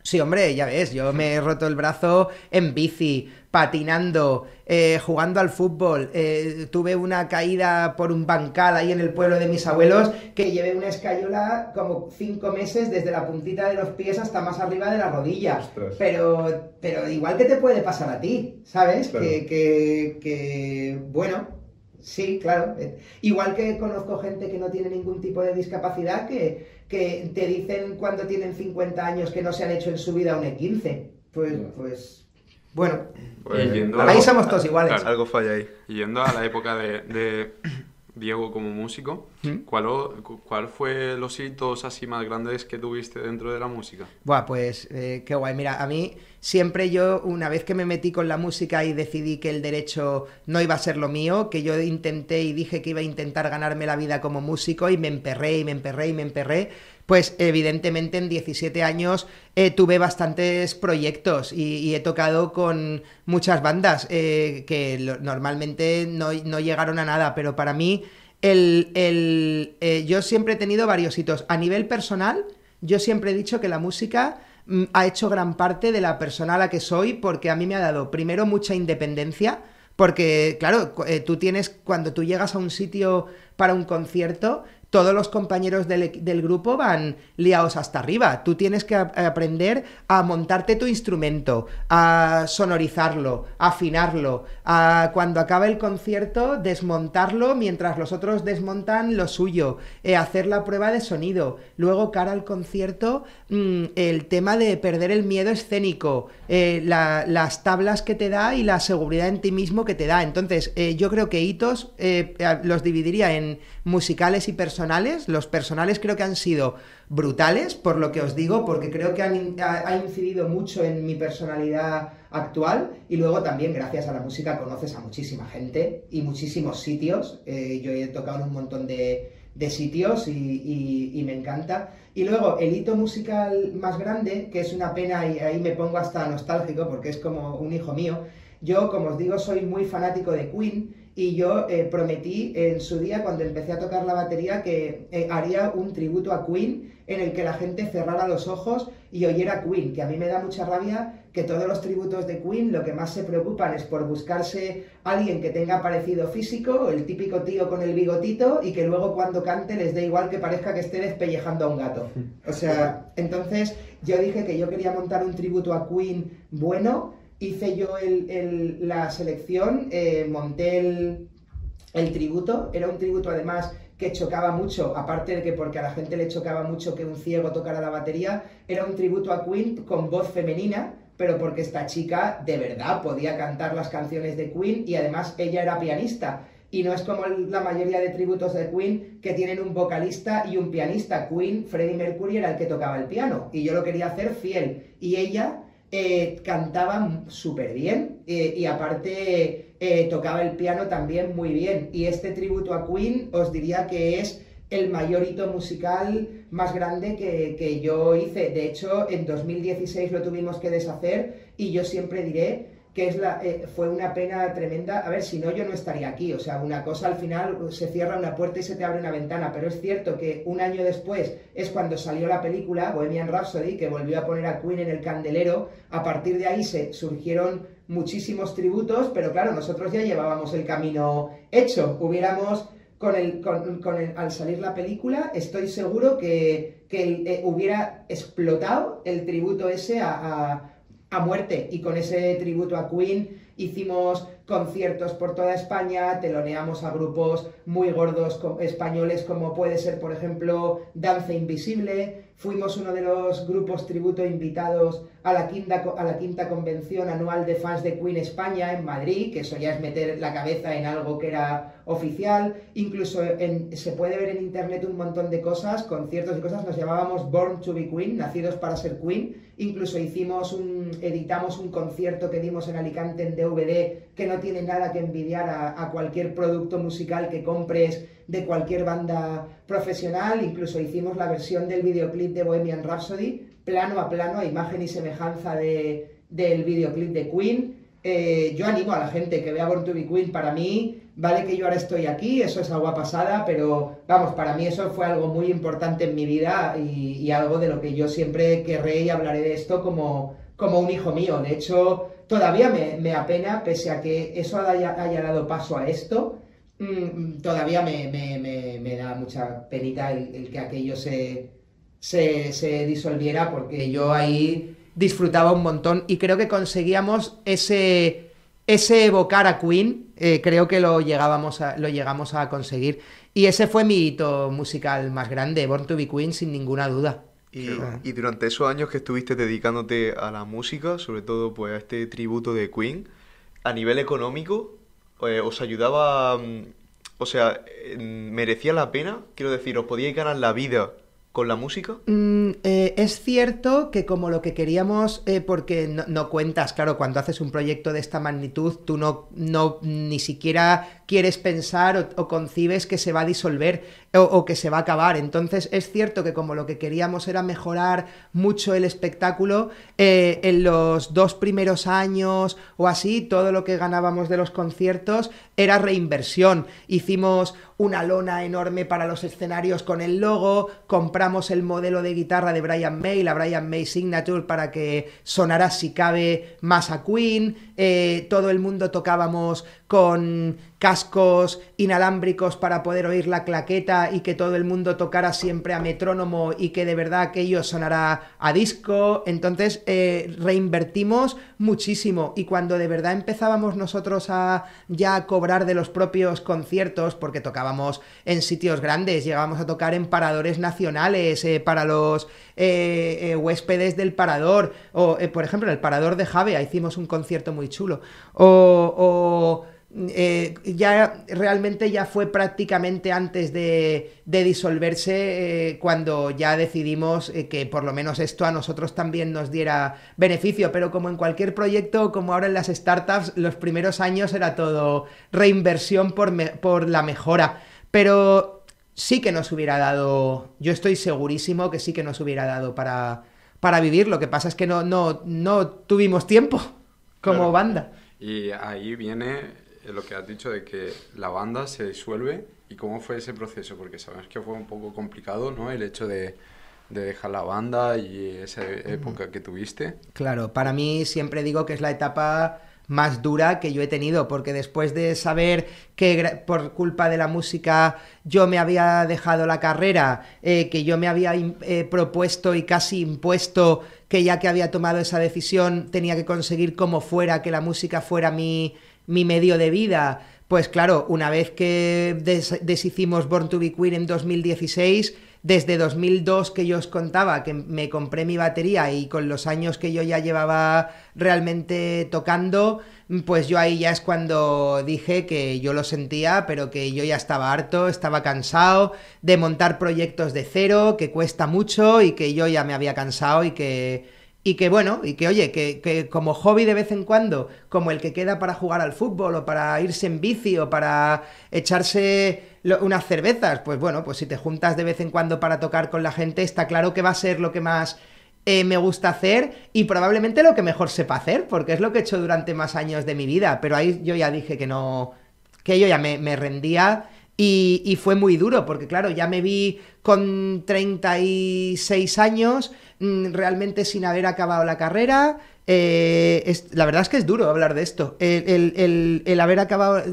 Speaker 2: Sí, hombre, ya ves, yo me he roto el brazo en bici, patinando, eh, jugando al fútbol. Eh, tuve una caída por un bancal ahí en el pueblo de mis abuelos que llevé una escayola como cinco meses desde la puntita de los pies hasta más arriba de la rodilla. Pero, pero igual que te puede pasar a ti, ¿sabes? Que, que, que, bueno, Sí, claro. Eh, igual que conozco gente que no tiene ningún tipo de discapacidad que, que te dicen cuando tienen 50 años que no se han hecho en su vida un E15. Pues, pues bueno, pues, ahí somos todos iguales.
Speaker 3: algo falla ahí.
Speaker 1: Yendo a la época de Diego como músico, ¿Mm? ¿cuál, ¿cuál fue los hitos así más grandes que tuviste dentro de la música?
Speaker 2: Buah, pues eh, qué guay. Mira, a mí siempre yo, una vez que me metí con la música y decidí que el derecho no iba a ser lo mío, que yo intenté y dije que iba a intentar ganarme la vida como músico y me emperré y me emperré y me emperré, pues evidentemente en 17 años eh, tuve bastantes proyectos y, he tocado con muchas bandas eh, que normalmente no, llegaron a nada, pero para mí el, eh, yo siempre he tenido varios hitos. A nivel personal, yo siempre he dicho que la música ha hecho gran parte de la persona a la que soy porque a mí me ha dado primero mucha independencia. Porque, claro, tú tienes, cuando tú llegas a un sitio para un concierto, todos los compañeros del, grupo van liados hasta arriba. Tú tienes que aprender a montarte tu instrumento, a sonorizarlo, a afinarlo, a cuando acaba el concierto desmontarlo mientras los otros desmontan lo suyo, eh, hacer la prueba de sonido. Luego, cara al concierto, mm, el tema de perder el miedo escénico, eh, las tablas que te da y la seguridad en ti mismo que te da. Entonces, eh, yo creo que hitos los dividiría en musicales y personales. Los personales creo que han sido brutales, por lo que os digo, porque creo que han, ha, incidido mucho en mi personalidad actual y luego también gracias a la música conoces a muchísima gente y muchísimos sitios. Eh, yo he tocado en un montón de, sitios y, me encanta. Y luego el hito musical más grande, que es una pena y ahí me pongo hasta nostálgico porque es como un hijo mío. Yo, como os digo, soy muy fanático de Queen y yo eh, prometí en su día, cuando empecé a tocar la batería, que eh, haría un tributo a Queen en el que la gente cerrara los ojos y oyera Queen, que a mí me da mucha rabia que todos los tributos de Queen lo que más se preocupan es por buscarse alguien que tenga parecido físico, el típico tío con el bigotito, y que luego cuando cante les dé igual que parezca que esté despellejando a un gato. O sea, entonces yo dije que yo quería montar un tributo a Queen bueno, hice yo la selección, eh, monté el, tributo, era un tributo además que chocaba mucho, aparte de que porque a la gente le chocaba mucho que un ciego tocara la batería, era un tributo a Queen con voz femenina, pero porque esta chica de verdad podía cantar las canciones de Queen y además ella era pianista. Y no es como la mayoría de tributos de Queen que tienen un vocalista y un pianista. Queen, Freddie Mercury era el que tocaba el piano y yo lo quería hacer fiel. Y ella eh, cantaba súper bien eh, y aparte eh, tocaba el piano también muy bien. Y este tributo a Queen os diría que es el mayor hito musical más grande que, que yo hice. De hecho, en 2016 lo tuvimos que deshacer y yo siempre diré que es la, eh, fue una pena tremenda. A ver, si no, yo no estaría aquí. O sea, una cosa al final se cierra una puerta y se te abre una ventana. Pero es cierto que un año después es cuando salió la película Bohemian Rhapsody, que volvió a poner a Queen en el candelero. A partir de ahí se surgieron muchísimos tributos, pero claro, nosotros ya llevábamos el camino hecho. Hubiéramos. Con el, con, al salir la película, estoy seguro que, que eh, hubiera explotado el tributo ese a muerte. Y con ese tributo a Queen hicimos conciertos por toda España, teloneamos a grupos muy gordos españoles como puede ser, por ejemplo, Danza Invisible, fuimos uno de los grupos tributo invitados a la, quinta, a la quinta convención anual de fans de Queen España en Madrid, que eso ya es meter la cabeza en algo que era oficial, incluso se puede ver en internet un montón de cosas, conciertos y cosas, nos llamábamos Born to be Queen, nacidos para ser Queen, incluso hicimos un, editamos un concierto que dimos en Alicante en DVD que no tiene nada que envidiar a, cualquier producto musical que compres de cualquier banda profesional, incluso hicimos la versión del videoclip de Bohemian Rhapsody, plano a plano, a imagen y semejanza de, del videoclip de Queen. Eh, yo animo a la gente que vea Born to be Queen, para mí, vale que yo ahora estoy aquí, eso es agua pasada, pero vamos, para mí eso fue algo muy importante en mi vida y, algo de lo que yo siempre querré y hablaré de esto como, como un hijo mío. De hecho, todavía me, apena, pese a que eso haya, dado paso a esto, mm, todavía me, da mucha penita el, que aquello se, se, se disolviera, porque yo ahí disfrutaba un montón y creo que conseguíamos ese, ese evocar a Queen, eh, creo que lo, llegábamos a, lo llegamos a conseguir. Y ese fue mi hito musical más grande, Born to be Queen, sin ninguna duda.
Speaker 3: Y, y, durante esos años que estuviste dedicándote a la música, sobre todo pues a este tributo de Queen, a nivel económico, eh, ¿os ayudaba, mm, o sea, merecía la pena? Quiero decir, ¿os podíais ganar la vida con la música?
Speaker 2: Mm, eh, es cierto que como lo que queríamos, eh, porque no, cuentas, claro, cuando haces un proyecto de esta magnitud, tú no, no ni siquiera quieres pensar o, concibes que se va a disolver o, que se va a acabar. Entonces es cierto que como lo que queríamos era mejorar mucho el espectáculo, eh, en los dos primeros años o así, todo lo que ganábamos de los conciertos era reinversión. Hicimos una lona enorme para los escenarios con el logo, compramos el modelo de guitarra de Brian May, la Brian May Signature, para que sonara si cabe más a Queen, eh, todo el mundo tocábamos con cascos inalámbricos para poder oír la claqueta y que todo el mundo tocara siempre a metrónomo y que de verdad aquello sonara a disco. Entonces eh, reinvertimos muchísimo y cuando de verdad empezábamos nosotros a ya cobrar de los propios conciertos, porque tocábamos en sitios grandes, llegábamos a tocar en paradores nacionales eh, para los eh, huéspedes del parador, o por ejemplo en el parador de Javea hicimos un concierto muy chulo, o eh, ya realmente ya fue prácticamente antes de, disolverse eh, cuando ya decidimos eh, que por lo menos esto a nosotros también nos diera beneficio, pero como en cualquier proyecto, como ahora en las startups, los primeros años era todo reinversión por, por la mejora, pero sí que nos hubiera dado, yo estoy segurísimo que sí que nos hubiera dado para, para vivir, lo que pasa es que no, no, no tuvimos tiempo como banda.
Speaker 1: Y ahí viene lo que has dicho de que la banda se disuelve y cómo fue ese proceso, porque sabes que fue un poco complicado, ¿no? El hecho de, dejar la banda y esa época que tuviste.
Speaker 2: Claro, para mí siempre digo que es la etapa más dura que yo he tenido, porque después de saber que por culpa de la música yo me había dejado la carrera, eh, que yo me había eh, propuesto y casi impuesto que ya que había tomado esa decisión tenía que conseguir como fuera que la música fuera mi, mi medio de vida. Pues claro, una vez que deshicimos Born to Be Queen en 2016, desde 2002 que yo os contaba que me compré mi batería y con los años que yo ya llevaba realmente tocando, pues yo ahí ya es cuando dije que yo lo sentía, pero que yo ya estaba harto, estaba cansado de montar proyectos de cero, que cuesta mucho y que yo ya me había cansado y que y que bueno, y que oye, que, como hobby de vez en cuando, como el que queda para jugar al fútbol o para irse en bici o para echarse unas cervezas, pues bueno, pues si te juntas de vez en cuando para tocar con la gente, está claro que va a ser lo que más eh, me gusta hacer y probablemente lo que mejor sepa hacer, porque es lo que he hecho durante más años de mi vida, pero ahí yo ya dije que no, que yo ya me rendía y, fue muy duro, porque claro, ya me vi con 36 años, Mm, realmente sin haber acabado la carrera, eh, la verdad es que es duro hablar de esto. El, el- el-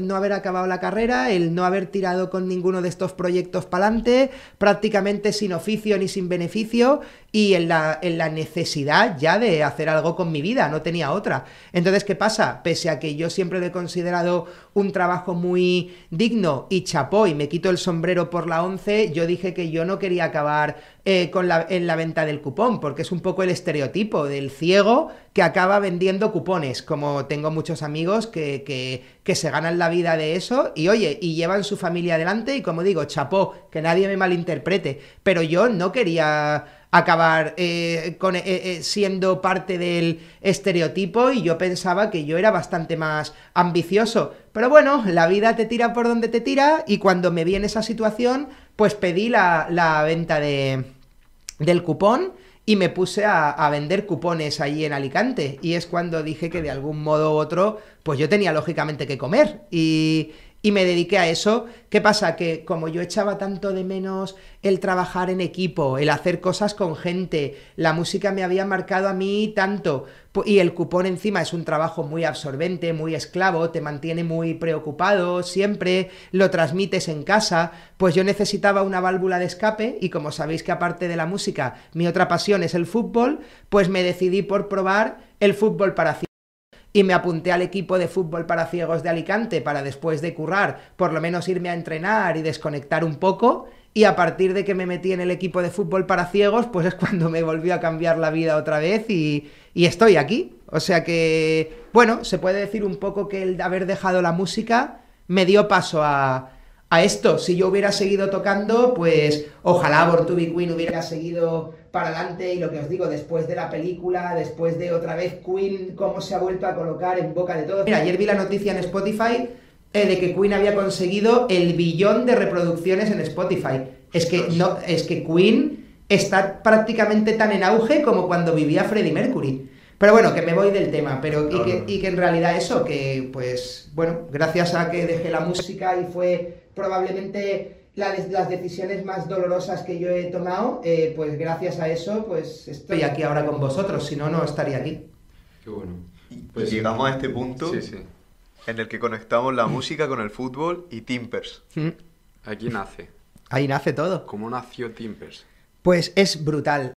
Speaker 2: no haber acabado la carrera, el no haber tirado con ninguno de estos proyectos para adelante, prácticamente sin oficio ni sin beneficio, y en la, en la necesidad ya de hacer algo con mi vida, no tenía otra. Entonces, ¿qué pasa? Pese a que yo siempre lo he considerado un trabajo muy digno y chapó y me quito el sombrero por la 11, yo dije que yo no quería acabar eh, con la, en la venta del cupón, porque es un poco el estereotipo del ciego que acaba vendiendo cupones, como tengo muchos amigos que, que, que se ganan la vida de eso y oye, y llevan su familia adelante y como digo, chapó, que nadie me malinterprete, pero yo no quería acabar eh, con, eh, eh, siendo parte del estereotipo y yo pensaba que yo era bastante más ambicioso. Pero bueno, la vida te tira por donde te tira y cuando me vi en esa situación, pues pedí la, la venta de, del cupón y me puse a, a vender cupones ahí en Alicante. Y es cuando dije que de algún modo u otro, pues yo tenía lógicamente que comer. Y, y me dediqué a eso. ¿Qué pasa? Que como yo echaba tanto de menos el trabajar en equipo, el hacer cosas con gente, la música me había marcado a mí tanto, y el cupón encima es un trabajo muy absorbente, muy esclavo, te mantiene muy preocupado siempre, lo transmites en casa, pues yo necesitaba una válvula de escape y como sabéis que aparte de la música, mi otra pasión es el fútbol, pues me decidí por probar el fútbol para y me apunté al equipo de fútbol para ciegos de Alicante para después de currar, por lo menos irme a entrenar y desconectar un poco. Y a partir de que me metí en el equipo de fútbol para ciegos, pues es cuando me volvió a cambiar la vida otra vez y, y estoy aquí. O sea que, bueno, se puede decir un poco que el haber dejado la música me dio paso a, a esto. Si yo hubiera seguido tocando, pues ojalá Be Queen hubiera seguido para adelante y lo que os digo, después de la película, después de otra vez Queen, cómo se ha vuelto a colocar en boca de todos. Mira, ayer vi la noticia en Spotify eh, de que Queen había conseguido el billón de reproducciones en Spotify. Es que, no, es que Queen está prácticamente tan en auge como cuando vivía Freddie Mercury. Pero bueno, que me voy del tema, pero y que, y que en realidad eso, que pues bueno, gracias a que dejé la música y fue probablemente las decisiones más dolorosas que yo he tomado, eh, pues gracias a eso, pues estoy aquí ahora con vosotros, si no, no estaría aquí.
Speaker 1: Qué bueno. Pues-
Speaker 3: llegamos a este punto
Speaker 1: Sí, sí.
Speaker 3: en el que conectamos la música con el fútbol y Timpers.
Speaker 2: Mm,
Speaker 1: Aquí nace.
Speaker 2: Ahí nace todo.
Speaker 1: ¿Cómo nació Timpers?
Speaker 2: Pues es brutal.